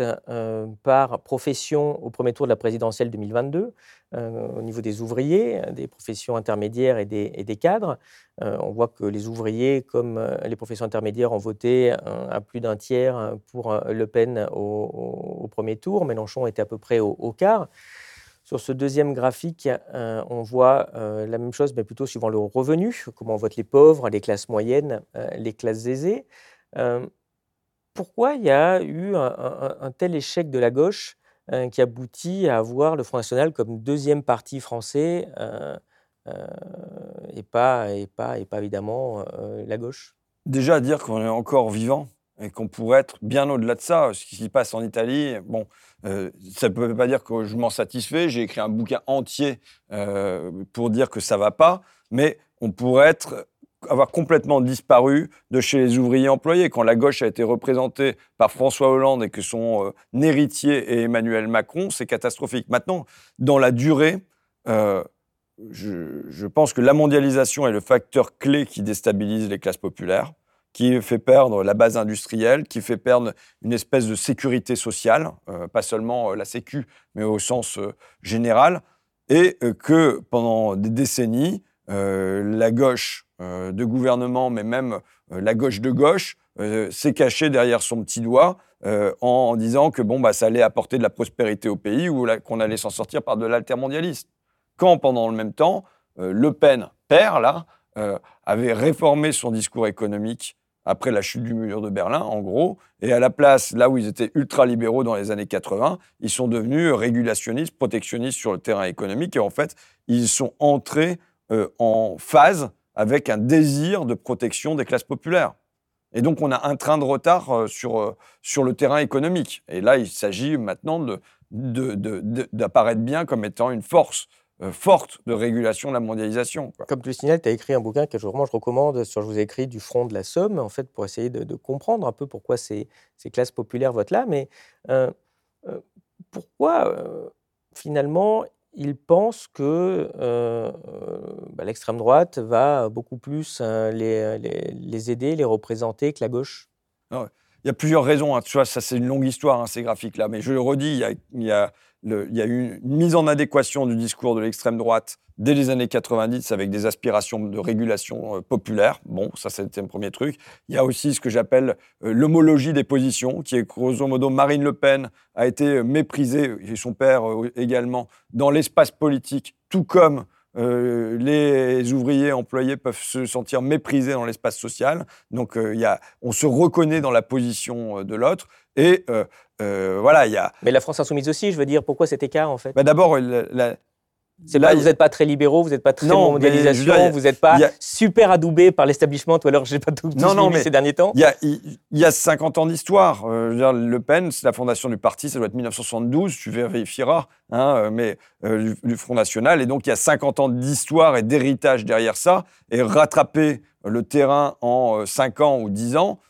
par profession au premier tour de la présidentielle 2022 au niveau des ouvriers, des professions intermédiaires et des, cadres. on voit que les ouvriers, comme les professions intermédiaires, ont voté à plus d'un tiers pour Le Pen au, premier tour. Mélenchon était à peu près au quart. Sur ce deuxième graphique, euh, on voit euh, la même chose, mais plutôt suivant le revenu, comment on vote les pauvres, les classes moyennes, euh, les classes aisées. pourquoi il y a eu un, tel échec de la gauche qui aboutit à avoir le Front National comme deuxième parti français et, pas, et, pas, et pas évidemment la gauche? Déjà à dire qu'on est encore vivant, et qu'on pourrait être bien au-delà de ça. Ce qui se passe en Italie, bon, euh, ça ne peut pas dire que je m'en satisfais. J'ai écrit un bouquin entier euh, pour dire que ça va pas, mais on pourrait avoir complètement disparu de chez les ouvriers employés. Quand la gauche a été représentée par François Hollande et que son euh, héritier est Emmanuel Macron, c'est catastrophique. Maintenant, dans la durée, je pense que la mondialisation est le facteur clé qui déstabilise les classes populaires qui fait perdre la base industrielle, qui fait perdre une espèce de sécurité sociale, euh, pas seulement euh, la sécu, mais au sens euh, général, et que pendant des décennies, la gauche de gouvernement, mais même la gauche de gauche, s'est cachée derrière son petit doigt en, disant que bon, bah, ça allait apporter de la prospérité au pays ou qu'on allait s'en sortir par de l'altermondialisme. Quand, pendant le même temps, Le Pen, père, là, avait réformé son discours économique après la chute du mur de Berlin, en gros. Et à la place, là où ils étaient ultra-libéraux dans les années 80, ils sont devenus régulationnistes, protectionnistes sur le terrain économique. Et en fait, ils sont entrés euh, en phase avec un désir de protection des classes populaires. Et donc, on a un train de retard euh, sur, euh, sur le terrain économique. Et là, il s'agit maintenant d'apparaître de, bien comme étant une force euh, forte de régulation de la mondialisation. Comme tu le signales, tu as écrit un bouquin que vraiment je recommande sur, je vous ai écrit, du front de la Somme, en fait, pour essayer de, comprendre un peu pourquoi ces, ces classes populaires votent là. Mais euh, euh, pourquoi, finalement, ils pensent que bah, l'extrême droite va beaucoup plus les, les, aider, les représenter que la gauche? Ah Il y a plusieurs raisons. Hein. Tu vois, ça, c'est une longue histoire, hein, ces graphiques-là. Mais je le redis, il y a, il y a il y a eu une mise en adéquation du discours de l'extrême droite dès les années 90 avec des aspirations de régulation euh, populaire. Bon, ça c'était un premier truc. Il y a aussi ce que j'appelle euh, l'homologie des positions, qui est grosso modo Marine Le Pen a été euh, méprisée, et son père également, dans l'espace politique, tout comme les ouvriers employés peuvent se sentir méprisés dans l'espace social. Donc, y a, on se reconnaît dans la position de l'autre. Et euh, voilà, il y a. Mais la France insoumise aussi, je veux dire, pourquoi cet écart en fait? Bah, D'abord, la, Là, vous n'êtes pas très libéraux, vous n'êtes pas très non, mondialisation, vous n'êtes pas super adoubé par l'establishment, ou alors j'ai pas tout, non, non, mais ces derniers temps. Il y a, il y a 50 ans d'histoire. Euh, le Pen, c'est la fondation du parti, ça doit être 1972, tu vérifieras, hein, euh, mais du, Front National. Et donc, il y a 50 ans d'histoire et d'héritage derrière ça. Et rattraper le terrain en 5 ans ou 10 ans, euh,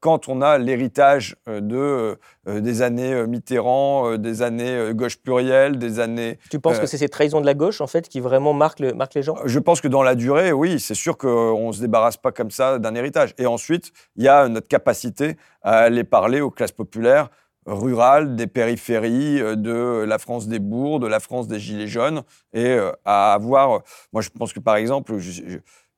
quand on a l'héritage euh, de, euh, des années Mitterrand, des années gauche plurielle, des années... Tu penses que c'est ces trahisons de la gauche, en fait, qui vraiment marquent, le, marquent les gens? Je pense que dans la durée, oui, c'est sûr qu'on ne se débarrasse pas comme ça d'un héritage. Et ensuite, il y a notre capacité à aller parler aux classes populaires, rurales, des périphéries, de la France des bourgs, de la France des gilets jaunes, et à avoir... Moi, je pense que, par exemple,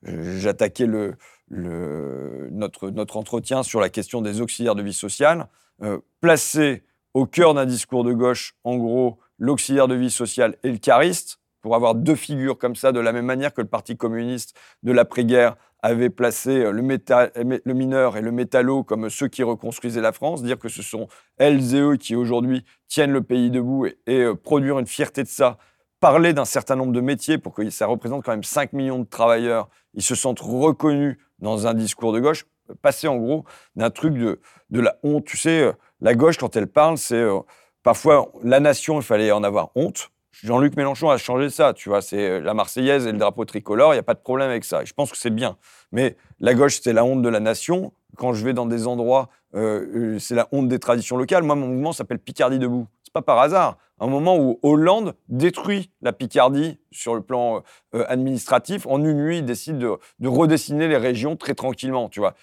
j'attaquais le notre, entretien sur la question des auxiliaires de vie sociale, euh, placer au cœur d'un discours de gauche, en gros, l'auxiliaire de vie sociale et le cariste, pour avoir deux figures comme ça, de la même manière que le Parti communiste de l'après-guerre avait placé euh, le, le, mineur et le métallo comme ceux qui reconstruisaient la France, dire que ce sont elles et eux qui aujourd'hui tiennent le pays debout et, euh, produire une fierté de ça, parler d'un certain nombre de métiers pour que ça représente quand même 5 millions de travailleurs, ils se sentent reconnus dans un discours de gauche, passer en gros d'un truc de, de la honte. Tu sais, euh, la gauche, quand elle parle, c'est euh, parfois la nation, il fallait en avoir honte. Jean-Luc Mélenchon a changé ça, tu vois, c'est euh, la Marseillaise et le drapeau tricolore, il n'y a pas de problème avec ça. je pense que c'est bien. Mais la gauche, c'est la honte de la nation. Quand je vais dans des endroits, c'est la honte des traditions locales. Moi, mon mouvement s'appelle Picardie debout Pas par hasard. Un moment où Hollande détruit la Picardie sur le plan euh, administratif, en une nuit, il décide de, redessiner les régions très tranquillement. Tu vois,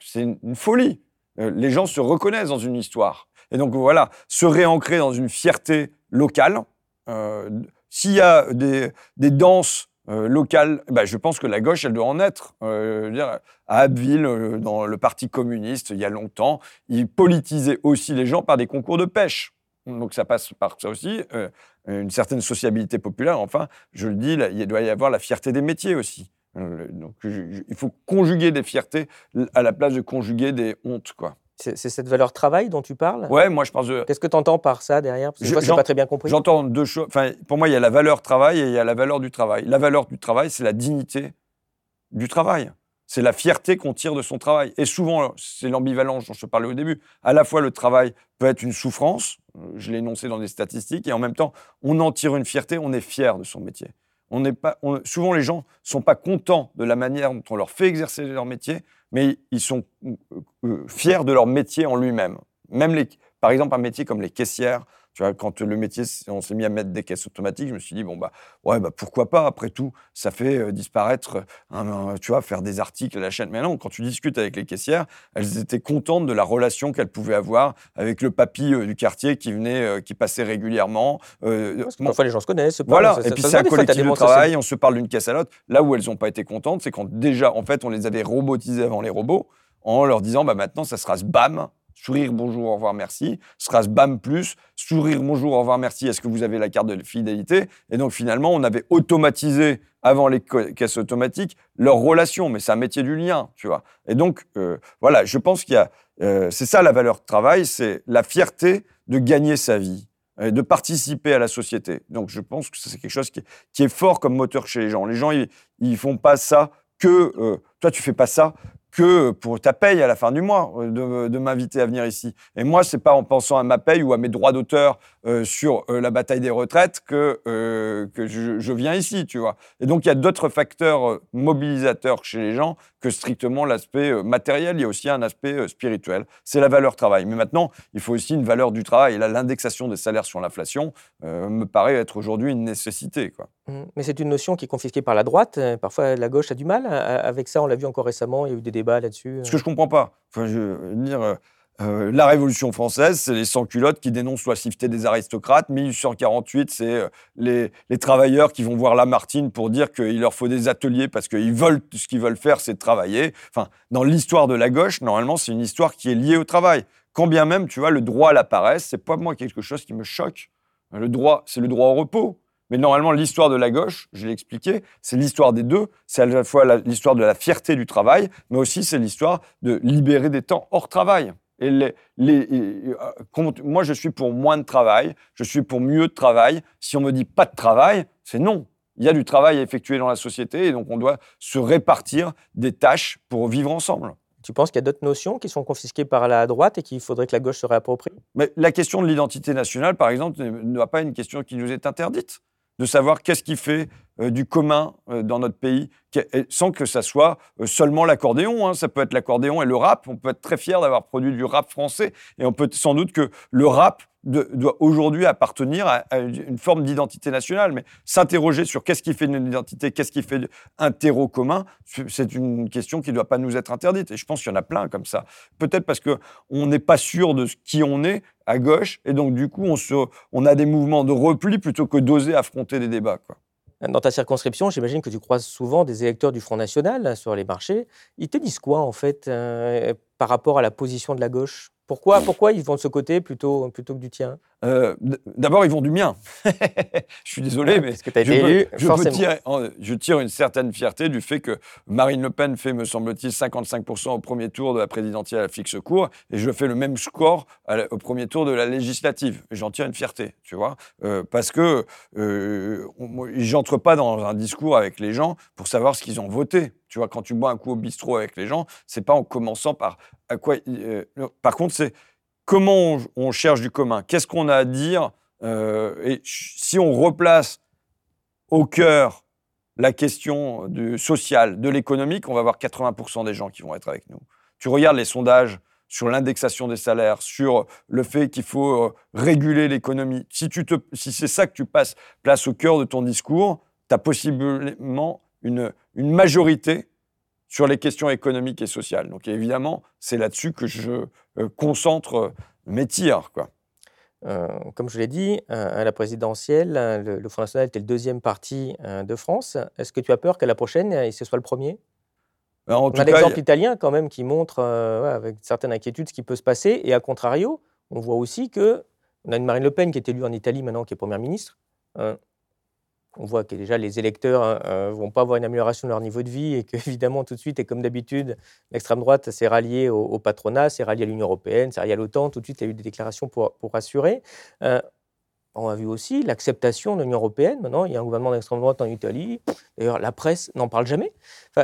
c'est une, folie. Euh, les gens se reconnaissent dans une histoire. Et donc voilà, se réancrer dans une fierté locale. Euh, s'il y a des, danses locales, bah, je pense que la gauche, elle doit en être. à Abbeville, dans le Parti communiste, il y a longtemps, ils politisaient aussi les gens par des concours de pêche. Donc ça passe par ça aussi, euh, une certaine sociabilité populaire. Enfin, je le dis, il doit y avoir la fierté des métiers aussi. Euh, donc il faut conjuguer des fiertés à la place de conjuguer des hontes, quoi. C'est cette valeur travail dont tu parles? Ouais, moi je pense. Qu'est-ce que tu entends par ça derrière? Parce que je n'ai pas très bien compris. J'entends deux choses. Enfin, pour moi, il y a la valeur travail et il y a la valeur du travail. La valeur du travail, c'est la dignité du travail. C'est la fierté qu'on tire de son travail. Et souvent, c'est l'ambivalence dont je parlais au début. À la fois, le travail peut être une souffrance, euh, je l'ai énoncé dans des statistiques, et en même temps, on en tire une fierté, on est fier de son métier. On pas, souvent, les gens ne sont pas contents de la manière dont on leur fait exercer leur métier, mais ils sont euh, euh, fiers de leur métier en lui-même. Même les, par exemple, un métier comme les caissières, tu vois, quand le métier, on s'est mis à mettre des caisses automatiques, je me suis dit, bon, bah, ouais, bah, pourquoi pas, après tout, ça fait euh, disparaître, tu vois, faire des articles à la chaîne. Mais non, quand tu discutes avec les caissières, elles étaient contentes de la relation qu'elles pouvaient avoir avec le papy euh, du quartier qui venait, euh, qui passait régulièrement. Parce que parfois, les gens se connaissent. voilà, et puis c'est un collectif de travail, on se parle d'une caisse à l'autre. Là où elles n'ont pas été contentes, c'est quand déjà, en fait, on les avait robotisées avant les robots, en leur disant, bah, maintenant, ça sera ce BAM, sourire, bonjour, au revoir, merci, sera BAM plus, sourire, bonjour, au revoir, merci, est-ce que vous avez la carte de fidélité? Et donc finalement, on avait automatisé, avant les caisses automatiques, leur relation, mais c'est un métier du lien, tu vois. Et donc, euh, voilà, je pense qu'il y a, euh, c'est ça la valeur de travail, c'est la fierté de gagner sa vie de participer à la société. Donc je pense que c'est quelque chose qui est, fort comme moteur chez les gens. Les gens, ils, ne font pas ça que... Euh, toi, tu fais pas ça que pour ta paye à la fin du mois, euh, de, m'inviter à venir ici. Et moi, c'est pas en pensant à ma paye ou à mes droits d'auteur euh, sur euh, la bataille des retraites que, que je, viens ici, tu vois. Et donc, il y a d'autres facteurs mobilisateurs chez les gens que strictement l'aspect matériel. Il y a aussi un aspect spirituel. C'est la valeur travail. Mais maintenant, il faut aussi une valeur du travail. Et là, l'indexation des salaires sur l'inflation me paraît être aujourd'hui une nécessité. Mmh. Mais c'est une notion qui est confisquée par la droite. Parfois, la gauche a du mal avec ça. On l'a vu encore récemment. Il y a eu des débats là-dessus. Ce que je comprends pas. Enfin, je veux dire. Euh, la Révolution française, c'est les sans-culottes qui dénoncent l'oisiveté des aristocrates. 1848, c'est euh, les, les, travailleurs qui vont voir Lamartine pour dire qu'il leur faut des ateliers parce qu'ils veulent, ce qu'ils veulent faire, c'est travailler. Enfin, dans l'histoire de la gauche, normalement, c'est une histoire qui est liée au travail. Quand bien même, tu vois, le droit à la paresse, c'est pas moi quelque chose qui me choque. Le droit, c'est le droit au repos. Mais normalement, l'histoire de la gauche, je l'ai expliqué, c'est l'histoire des deux. C'est à la fois l'histoire de la fierté du travail, mais aussi c'est l'histoire de libérer des temps hors travail. Et les, euh, moi, je suis pour moins de travail, je suis pour mieux de travail. Si on me dit pas de travail, c'est non. Il y a du travail à effectuer dans la société et donc on doit se répartir des tâches pour vivre ensemble. Tu penses qu'il y a d'autres notions qui sont confisquées par la droite et qu'il faudrait que la gauche se réapproprie? Mais la question de l'identité nationale, par exemple, ne va pas une question qui nous est interdite de savoir qu'est-ce qui fait du commun euh, dans notre pays, sans que ça soit euh, seulement l'accordéon. Hein. Ça peut être l'accordéon et le rap. On peut être très fier d'avoir produit du rap français, et on peut sans doute que le rap doit aujourd'hui appartenir à, une forme d'identité nationale. Mais s'interroger sur qu'est-ce qui fait une identité, qu'est-ce qui fait un terreau commun, c'est une question qui ne doit pas nous être interdite. Et je pense qu'il y en a plein comme ça. Peut-être parce qu'on n'est pas sûr de qui on est à gauche, et donc du coup, on, se, on a des mouvements de repli plutôt que d'oser affronter des débats. Quoi. Dans ta circonscription, j'imagine que tu croises souvent des électeurs du Front National sur les marchés. Ils te disent quoi, en fait, euh, par rapport à la position de la gauche? Pourquoi, pourquoi ils vont de ce côté plutôt, plutôt que du tien? Euh, D'abord, ils vont du mien. *laughs* je suis désolé, mais que as été je, élu, je, tire, une certaine fierté du fait que Marine Le Pen fait, me semble-t-il, 55% au premier tour de la présidentielle à fixe court, et je fais le même score au premier tour de la législative. J'en tire une fierté, tu vois, euh, parce que euh, j'entre pas dans un discours avec les gens pour savoir ce qu'ils ont voté. Tu vois, quand tu bois un coup au bistrot avec les gens, c'est pas en commençant par à quoi. Euh, par contre, c'est comment on, cherche du commun? Qu'est-ce qu'on a à dire euh, Et si on replace au cœur la question du social, de l'économique, on va avoir 80% des gens qui vont être avec nous. Tu regardes les sondages sur l'indexation des salaires, sur le fait qu'il faut réguler l'économie, si, si c'est ça que tu passes place au cœur de ton discours, tu as possiblement une, une majorité sur les questions économiques et sociales. Donc évidemment, c'est là-dessus que je concentre mes tirs. Quoi. Euh, comme je l'ai dit, euh, à la présidentielle, le, Front National était le deuxième parti euh, de France. Est-ce que tu as peur qu'à la prochaine, ce soit le premier? On a l'exemple italien quand même qui montre avec certaines inquiétudes ce qui peut se passer. Et à contrario, on voit aussi que on a une Marine Le Pen qui est élue en Italie maintenant, qui est première ministre on voit que déjà les électeurs ne hein, euh, vont pas avoir une amélioration de leur niveau de vie et qu'évidemment *laughs* tout de suite, et comme d'habitude, l'extrême droite s'est ralliée au, patronat, s'est ralliée à l'Union européenne, s'est ralliée à l'OTAN, tout de suite il y a eu des déclarations pour, pour rassurer. Euh, on a vu aussi l'acceptation de l'Union européenne. Maintenant, il y a un gouvernement d'extrême droite en Italie. D'ailleurs, la presse n'en parle jamais.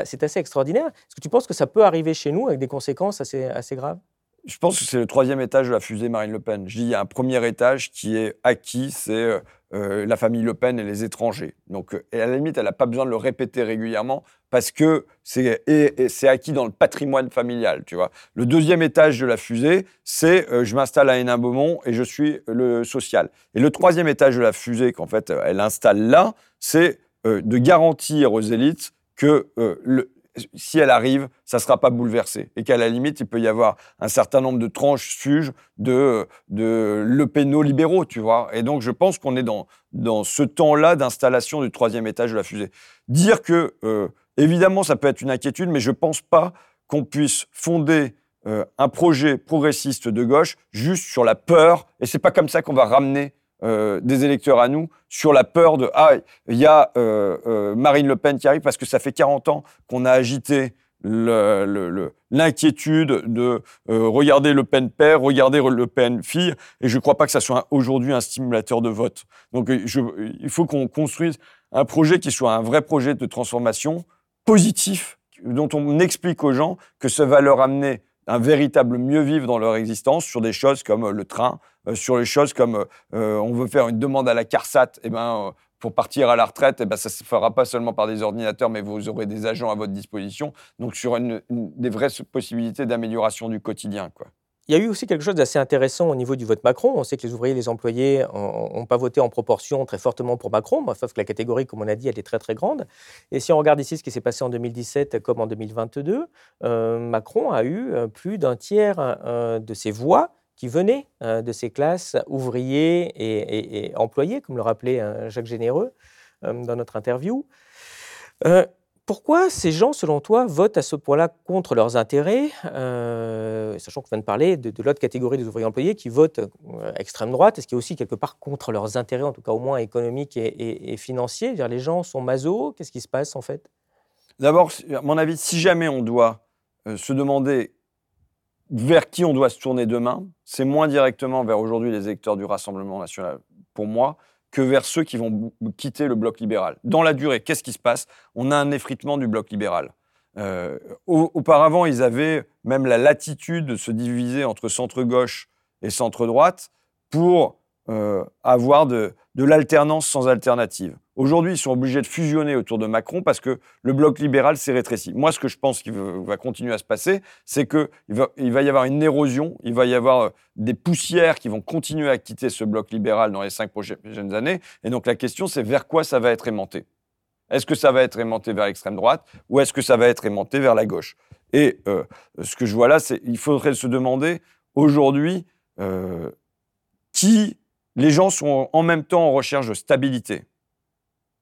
C'est assez extraordinaire. Est-ce que tu penses que ça peut arriver chez nous avec des conséquences assez, assez graves? Je pense que c'est le troisième étage de la fusée Marine Le Pen. Je dis, il y a un premier étage qui est acquis, c'est euh, euh, la famille Le Pen et les étrangers. Donc, euh, et à la limite, elle n'a pas besoin de le répéter régulièrement parce que c'est acquis dans le patrimoine familial, tu vois. Le deuxième étage de la fusée, c'est je m'installe à Hénin-Beaumont et je suis le social. Et le troisième étage de la fusée, qu'en fait, elle installe là, c'est de garantir aux élites que le, si elle arrive, ça ne sera pas bouleversé. Et qu'à la limite, il peut y avoir un certain nombre de tranches suges de, le libéraux, tu vois. Et donc, je pense qu'on est dans, dans ce temps-là d'installation du troisième étage de la fusée. Dire que, euh, évidemment, ça peut être une inquiétude, mais je ne pense pas qu'on puisse fonder euh, un projet progressiste de gauche juste sur la peur. Et c'est pas comme ça qu'on va ramener euh, des électeurs à nous sur la peur de ah il y a euh, euh, Marine Le Pen qui arrive parce que ça fait 40 ans qu'on a agité l'inquiétude de regarder Le Pen père, regarder Le Pen fille, et je ne crois pas que ça soit aujourd'hui un stimulateur de vote. Donc il faut qu'on construise un projet qui soit un vrai projet de transformation positif, dont on explique aux gens que ça va leur amener un véritable mieux vivre dans leur existence sur des choses comme le train, sur les choses comme euh, on veut faire une demande à la CARSAT, eh ben, euh, pour partir à la retraite, et eh ben, ça ne se fera pas seulement par des ordinateurs, mais vous aurez des agents à votre disposition. Donc, sur une, des vraies possibilités d'amélioration du quotidien. Il y a eu aussi quelque chose d'assez intéressant au niveau du vote Macron. On sait que les ouvriers et les employés n'ont pas voté en proportion très fortement pour Macron, sauf que la catégorie, comme on a dit, elle est très très grande. Et si on regarde ici ce qui s'est passé en 2017 comme en 2022, Macron a eu plus d'un tiers de ses voix qui venaient euh, de ces classes ouvriers et, employés, comme le rappelait euh, Jacques Généreux euh, dans notre interview. pourquoi ces gens, selon toi, votent à ce point-là contre leurs intérêts, sachant qu'on vient de parler de, l'autre catégorie des ouvriers employés qui votent extrême droite, est-ce qu'il y a aussi quelque part contre leurs intérêts, en tout cas au moins économiques et, financiers? Les gens sont maso, qu'est-ce qui se passe en fait? D'abord, à mon avis, si jamais on doit se demander vers qui on doit se tourner demain, c'est moins directement vers aujourd'hui les électeurs du Rassemblement national, pour moi, que vers ceux qui vont quitter le bloc libéral. Dans la durée, qu'est-ce qui se passe? On a un effritement du bloc libéral. Euh, auparavant, ils avaient même la latitude de se diviser entre centre-gauche et centre-droite pour euh, avoir de, l'alternance sans alternative. Aujourd'hui, ils sont obligés de fusionner autour de Macron parce que le bloc libéral s'est rétréci. Moi, ce que je pense qu'il va continuer à se passer, c'est qu'il va, il va y avoir une érosion, il va y avoir euh, des poussières qui vont continuer à quitter ce bloc libéral dans les cinq prochaines années. Et donc la question, c'est vers quoi ça va être aimanté? Est-ce que ça va être aimanté vers l'extrême droite ou est-ce que ça va être aimanté vers la gauche? Et euh, ce que je vois là, c'est qu'il faudrait se demander aujourd'hui euh, qui les gens sont en même temps en recherche de stabilité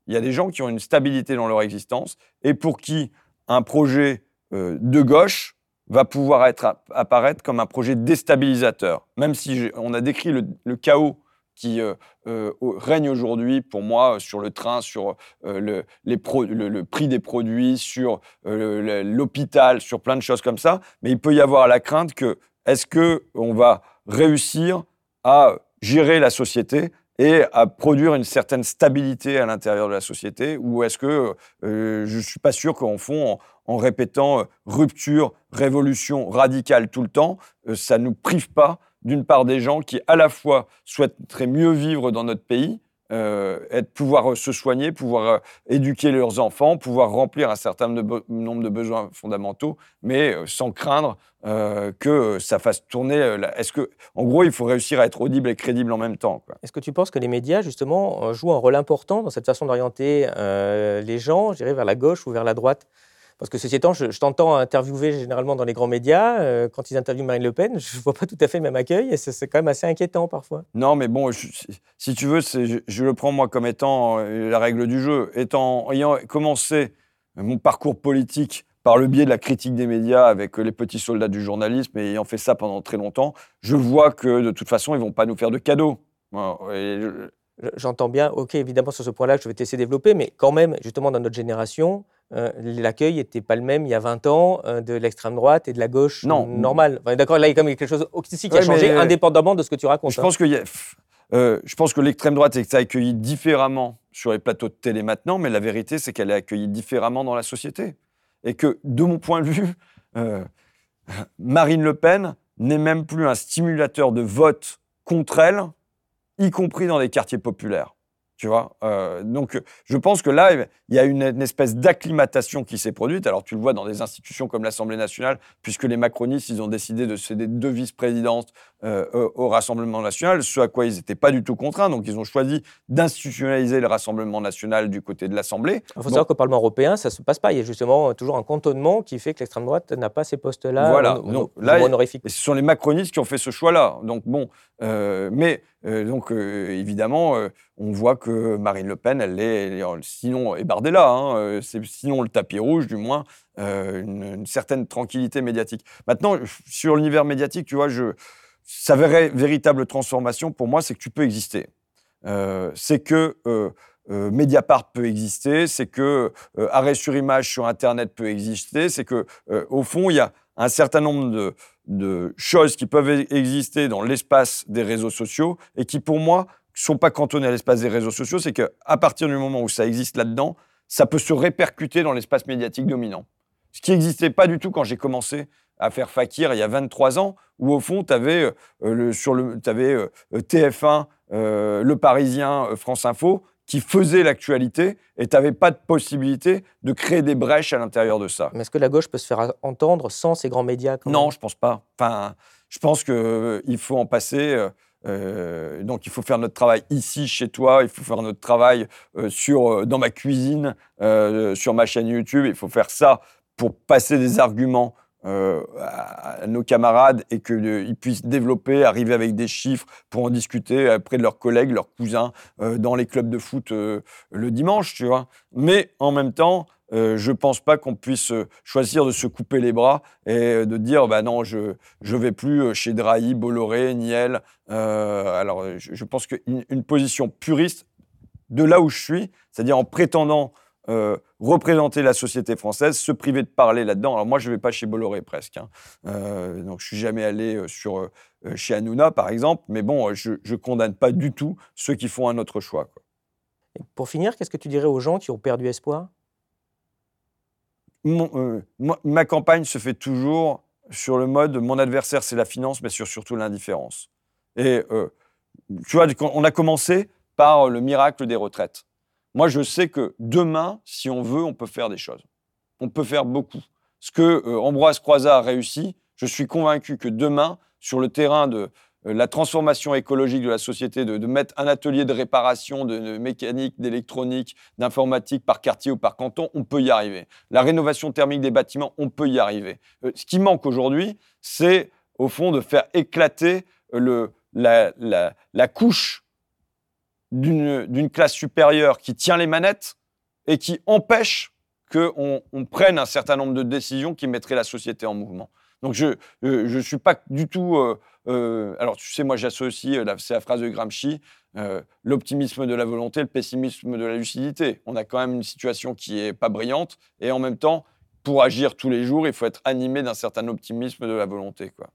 il y a des gens qui ont une stabilité dans leur existence et pour qui un projet euh, de gauche va pouvoir être, apparaître comme un projet déstabilisateur. Même si on a décrit le, chaos qui euh, euh, règne aujourd'hui pour moi sur le train, sur le, le, prix des produits, sur l'hôpital, sur plein de choses comme ça. Mais il peut y avoir la crainte que est-ce qu'on va réussir à gérer la société et à produire une certaine stabilité à l'intérieur de la société Ou est-ce que euh, je ne suis pas sûr qu'en fond, en, répétant euh, rupture, révolution radicale tout le temps, euh, ça ne nous prive pas d'une part des gens qui à la fois souhaiteraient mieux vivre dans notre pays, euh, être, pouvoir se soigner, pouvoir éduquer leurs enfants, pouvoir remplir un certain nombre de besoins fondamentaux, mais sans craindre que ça fasse tourner. Est-ce que, en gros, il faut réussir à être audible et crédible en même temps. Est-ce que tu penses que les médias, justement, jouent un rôle important dans cette façon d'orienter les gens, je vers la gauche ou vers la droite? Parce que ceci étant, je, t'entends interviewer généralement dans les grands médias. Euh, quand ils interviewent Marine Le Pen, je ne vois pas tout à fait le même accueil et c'est quand même assez inquiétant parfois. Non, mais bon, si tu veux, je, je, le prends moi comme étant euh, la règle du jeu. Étant, ayant commencé mon parcours politique par le biais de la critique des médias avec les petits soldats du journalisme et ayant fait ça pendant très longtemps, je vois que de toute façon, ils ne vont pas nous faire de cadeaux. J'entends bien, ok, évidemment, sur ce point-là, je vais t'essayer de développer, mais quand même, justement, dans notre génération, euh, l'accueil n'était pas le même il y a 20 ans euh, de l'extrême droite et de la gauche non. normale. D'accord, là, il y a quand même quelque chose aussi qui a changé, indépendamment de ce que tu racontes. Je, hein. pense, que euh, je pense que l'extrême droite est accueillie différemment sur les plateaux de télé maintenant, mais la vérité, c'est qu'elle est accueillie différemment dans la société. Et que, de mon point de vue, Marine Le Pen n'est même plus un stimulateur de vote contre elle y compris dans les quartiers populaires. Tu vois euh, Donc, je pense que là, il y a une, espèce d'acclimatation qui s'est produite. Alors, tu le vois dans des institutions comme l'Assemblée nationale, puisque les macronistes, ils ont décidé de céder deux vice-présidences euh, au Rassemblement national, ce à quoi ils n'étaient pas du tout contraints. Donc, ils ont choisi d'institutionnaliser le Rassemblement national du côté de l'Assemblée. Il faut savoir qu'au Parlement européen, ça ne se passe pas. Il y a justement toujours un cantonnement qui fait que l'extrême droite n'a pas ces postes-là. Voilà. Donc, là, ce sont les macronistes qui ont fait ce choix-là. Donc, bon, euh, mais donc, évidemment, on voit que Marine Le Pen, elle est, sinon, et Bardella, hein, c'est sinon le tapis rouge, du moins, une, certaine tranquillité médiatique. Maintenant, sur l'univers médiatique, tu vois, je, sa véritable transformation, pour moi, c'est que tu peux exister. c'est que Mediapart peut exister, c'est que arrêt sur image sur Internet peut exister, c'est que au fond, il y a un certain nombre de, de choses qui peuvent e-, exister dans l'espace des réseaux sociaux et qui, pour moi, ne sont pas cantonnées à l'espace des réseaux sociaux. C'est qu'à partir du moment où ça existe là-dedans, ça peut se répercuter dans l'espace médiatique dominant. Ce qui n'existait pas du tout quand j'ai commencé à faire Fakir il y a 23 ans, où au fond, tu avais, euh, sur le, avais, euh, TF1, euh, Le Parisien, France Info, qui faisait l'actualité et tu n'avais pas de possibilité de créer des brèches à l'intérieur de ça. Mais est-ce que la gauche peut se faire entendre sans ces grands médias Non, je pense pas. Enfin, je pense qu'il euh, faut en passer. Euh, donc il faut faire notre travail ici, chez toi, il faut faire notre travail sur, dans ma cuisine, sur ma chaîne YouTube, il faut faire ça pour passer des arguments euh, à nos camarades et qu'ils puissent développer, arriver avec des chiffres pour en discuter auprès de leurs collègues, leurs cousins, euh, dans les clubs de foot euh, le dimanche, tu vois. Mais en même temps, je pense pas qu'on puisse choisir de se couper les bras et de dire bah non, je ne vais plus chez Drahi, Bolloré, Niel. alors, je, pense qu'une position puriste de là où je suis, c'est-à-dire en prétendant euh, représenter la société française, se priver de parler là-dedans. Alors moi, je ne vais pas chez Bolloré presque. Hein. Euh, donc je suis jamais allé euh, sur, chez Hanouna, par exemple. Mais bon, je ne condamne pas du tout ceux qui font un autre choix. pour finir, qu'est-ce que tu dirais aux gens qui ont perdu espoir? Ma campagne se fait toujours sur le mode mon adversaire, c'est la finance, mais sur surtout l'indifférence. Et tu vois, on a commencé par le miracle des retraites. Moi, je sais que demain, si on veut, on peut faire des choses. On peut faire beaucoup. Ce que euh, Ambroise Croizat a réussi, je suis convaincu que demain, sur le terrain de euh, la transformation écologique de la société, de, mettre un atelier de réparation de, mécanique, d'électronique, d'informatique par quartier ou par canton, on peut y arriver. La rénovation thermique des bâtiments, on peut y arriver. Euh, ce qui manque aujourd'hui, c'est au fond de faire éclater la couche d'une classe supérieure qui tient les manettes et qui empêche qu'on on prenne un certain nombre de décisions qui mettraient la société en mouvement. Donc je ne euh, suis pas du tout... Euh, euh, alors tu sais, moi j'associe, c'est la phrase de Gramsci, l'optimisme de la volonté, le pessimisme de la lucidité. On a quand même une situation qui est pas brillante et en même temps, pour agir tous les jours, il faut être animé d'un certain optimisme de la volonté. Quoi.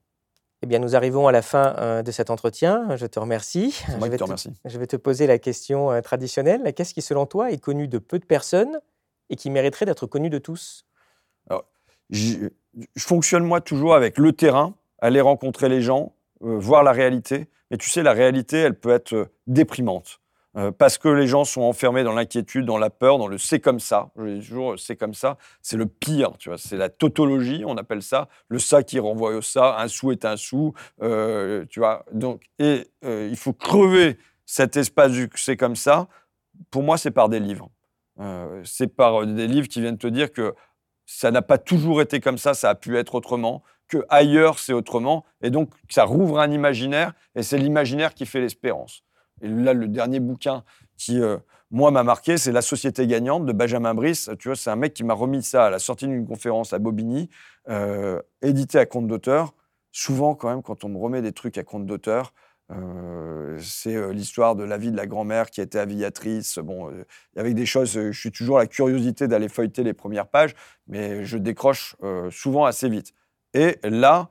Eh bien, nous arrivons à la fin euh, de cet entretien. Je te remercie. Moi je, vais te, remercie. je vais te poser la question euh, traditionnelle. Qu'est-ce qui, selon toi, est connu de peu de personnes et qui mériterait d'être connu de tous? Je, fonctionne, moi, toujours avec le terrain, aller rencontrer les gens, euh, voir la réalité. Mais tu sais, la réalité, elle peut être déprimante. Euh, parce que les gens sont enfermés dans l'inquiétude, dans la peur, dans le c'est comme ça. Je dis toujours c'est comme ça. C'est le pire, tu vois. C'est la tautologie, on appelle ça. Le ça qui renvoie au ça. Un sou est un sou, euh, tu vois. Donc, et euh, il faut crever cet espace du c'est comme ça. Pour moi, c'est par des livres. c'est par des livres qui viennent te dire que ça n'a pas toujours été comme ça, ça a pu être autrement, que ailleurs c'est autrement, et donc ça rouvre un imaginaire, et c'est l'imaginaire qui fait l'espérance. Et là, le dernier bouquin qui, euh, moi, m'a marqué, c'est La Société gagnante de Benjamin Brice. Tu vois, c'est un mec qui m'a remis ça à la sortie d'une conférence à Bobigny, euh, édité à compte d'auteur. Souvent, quand même, quand on me remet des trucs à compte d'auteur, euh, c'est l'histoire de la vie de la grand-mère qui était aviatrice. Bon, avec des choses, je suis toujours la curiosité d'aller feuilleter les premières pages, mais je décroche souvent assez vite. Et là,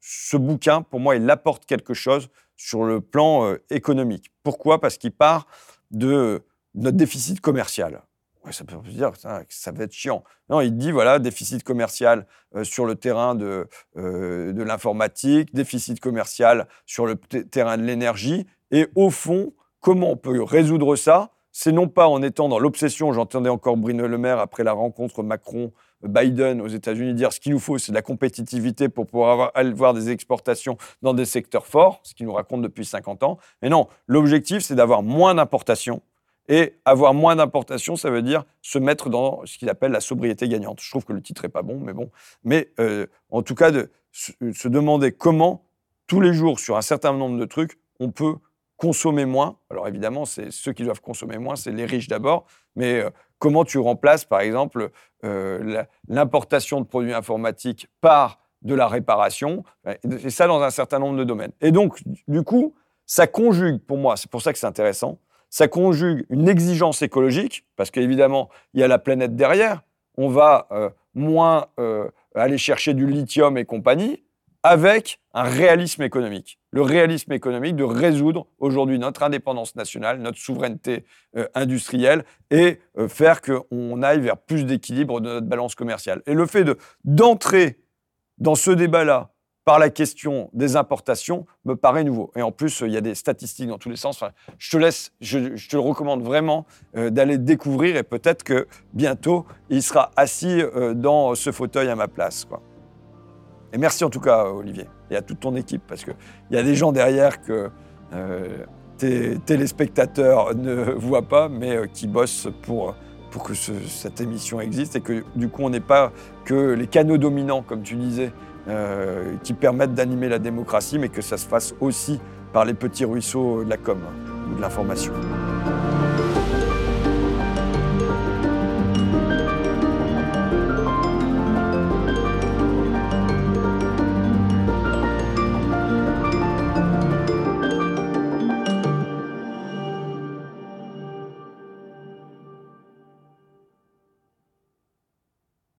ce bouquin, pour moi, il apporte quelque chose sur le plan euh, économique. Pourquoi? Parce qu'il part de notre déficit commercial. ça peut dire que ça, va être chiant. Non, il dit voilà, déficit commercial euh, sur le terrain de, euh, de l'informatique, déficit commercial sur le terrain de l'énergie. Et au fond, comment on peut résoudre ça? C'est non pas en étant dans l'obsession, j'entendais encore Bruno Le Maire après la rencontre Macron Biden aux États-Unis dire ce qu'il nous faut, c'est de la compétitivité pour pouvoir avoir, des exportations dans des secteurs forts, ce qu'il nous raconte depuis 50 ans. Mais non, l'objectif, c'est d'avoir moins d'importations. Et avoir moins d'importations, ça veut dire se mettre dans ce qu'il appelle la sobriété gagnante. Je trouve que le titre est pas bon, mais bon. Mais euh, en tout cas, de se demander comment, tous les jours, sur un certain nombre de trucs, on peut consommer moins. Alors évidemment, c'est ceux qui doivent consommer moins, c'est les riches d'abord, mais euh, comment tu remplaces, par exemple, euh, l'importation de produits informatiques par de la réparation, et ça dans un certain nombre de domaines. Et donc, du coup, ça conjugue, pour moi, c'est pour ça que c'est intéressant, ça conjugue une exigence écologique, parce qu'évidemment, il y a la planète derrière, on va euh, moins aller chercher du lithium et compagnie, avec un réalisme économique. Le réalisme économique de résoudre aujourd'hui notre indépendance nationale, notre souveraineté euh, industrielle et euh, faire qu'on aille vers plus d'équilibre de notre balance commerciale. Et le fait d'entrer dans ce débat-là par la question des importations me paraît nouveau. Et en plus, il y a des statistiques dans tous les sens. je te laisse, je, te le recommande vraiment euh, d'aller découvrir et peut-être que bientôt, il sera assis dans ce fauteuil à ma place. Et merci en tout cas, Olivier, et à toute ton équipe, parce qu'il y a des gens derrière que euh, tes téléspectateurs ne *laughs* voient pas, mais euh, qui bossent pour, pour que cette émission existe et que du coup, on n'est pas que les canaux dominants, comme tu disais, euh, qui permettent d'animer la démocratie, mais que ça se fasse aussi par les petits ruisseaux de la com ou de l'information.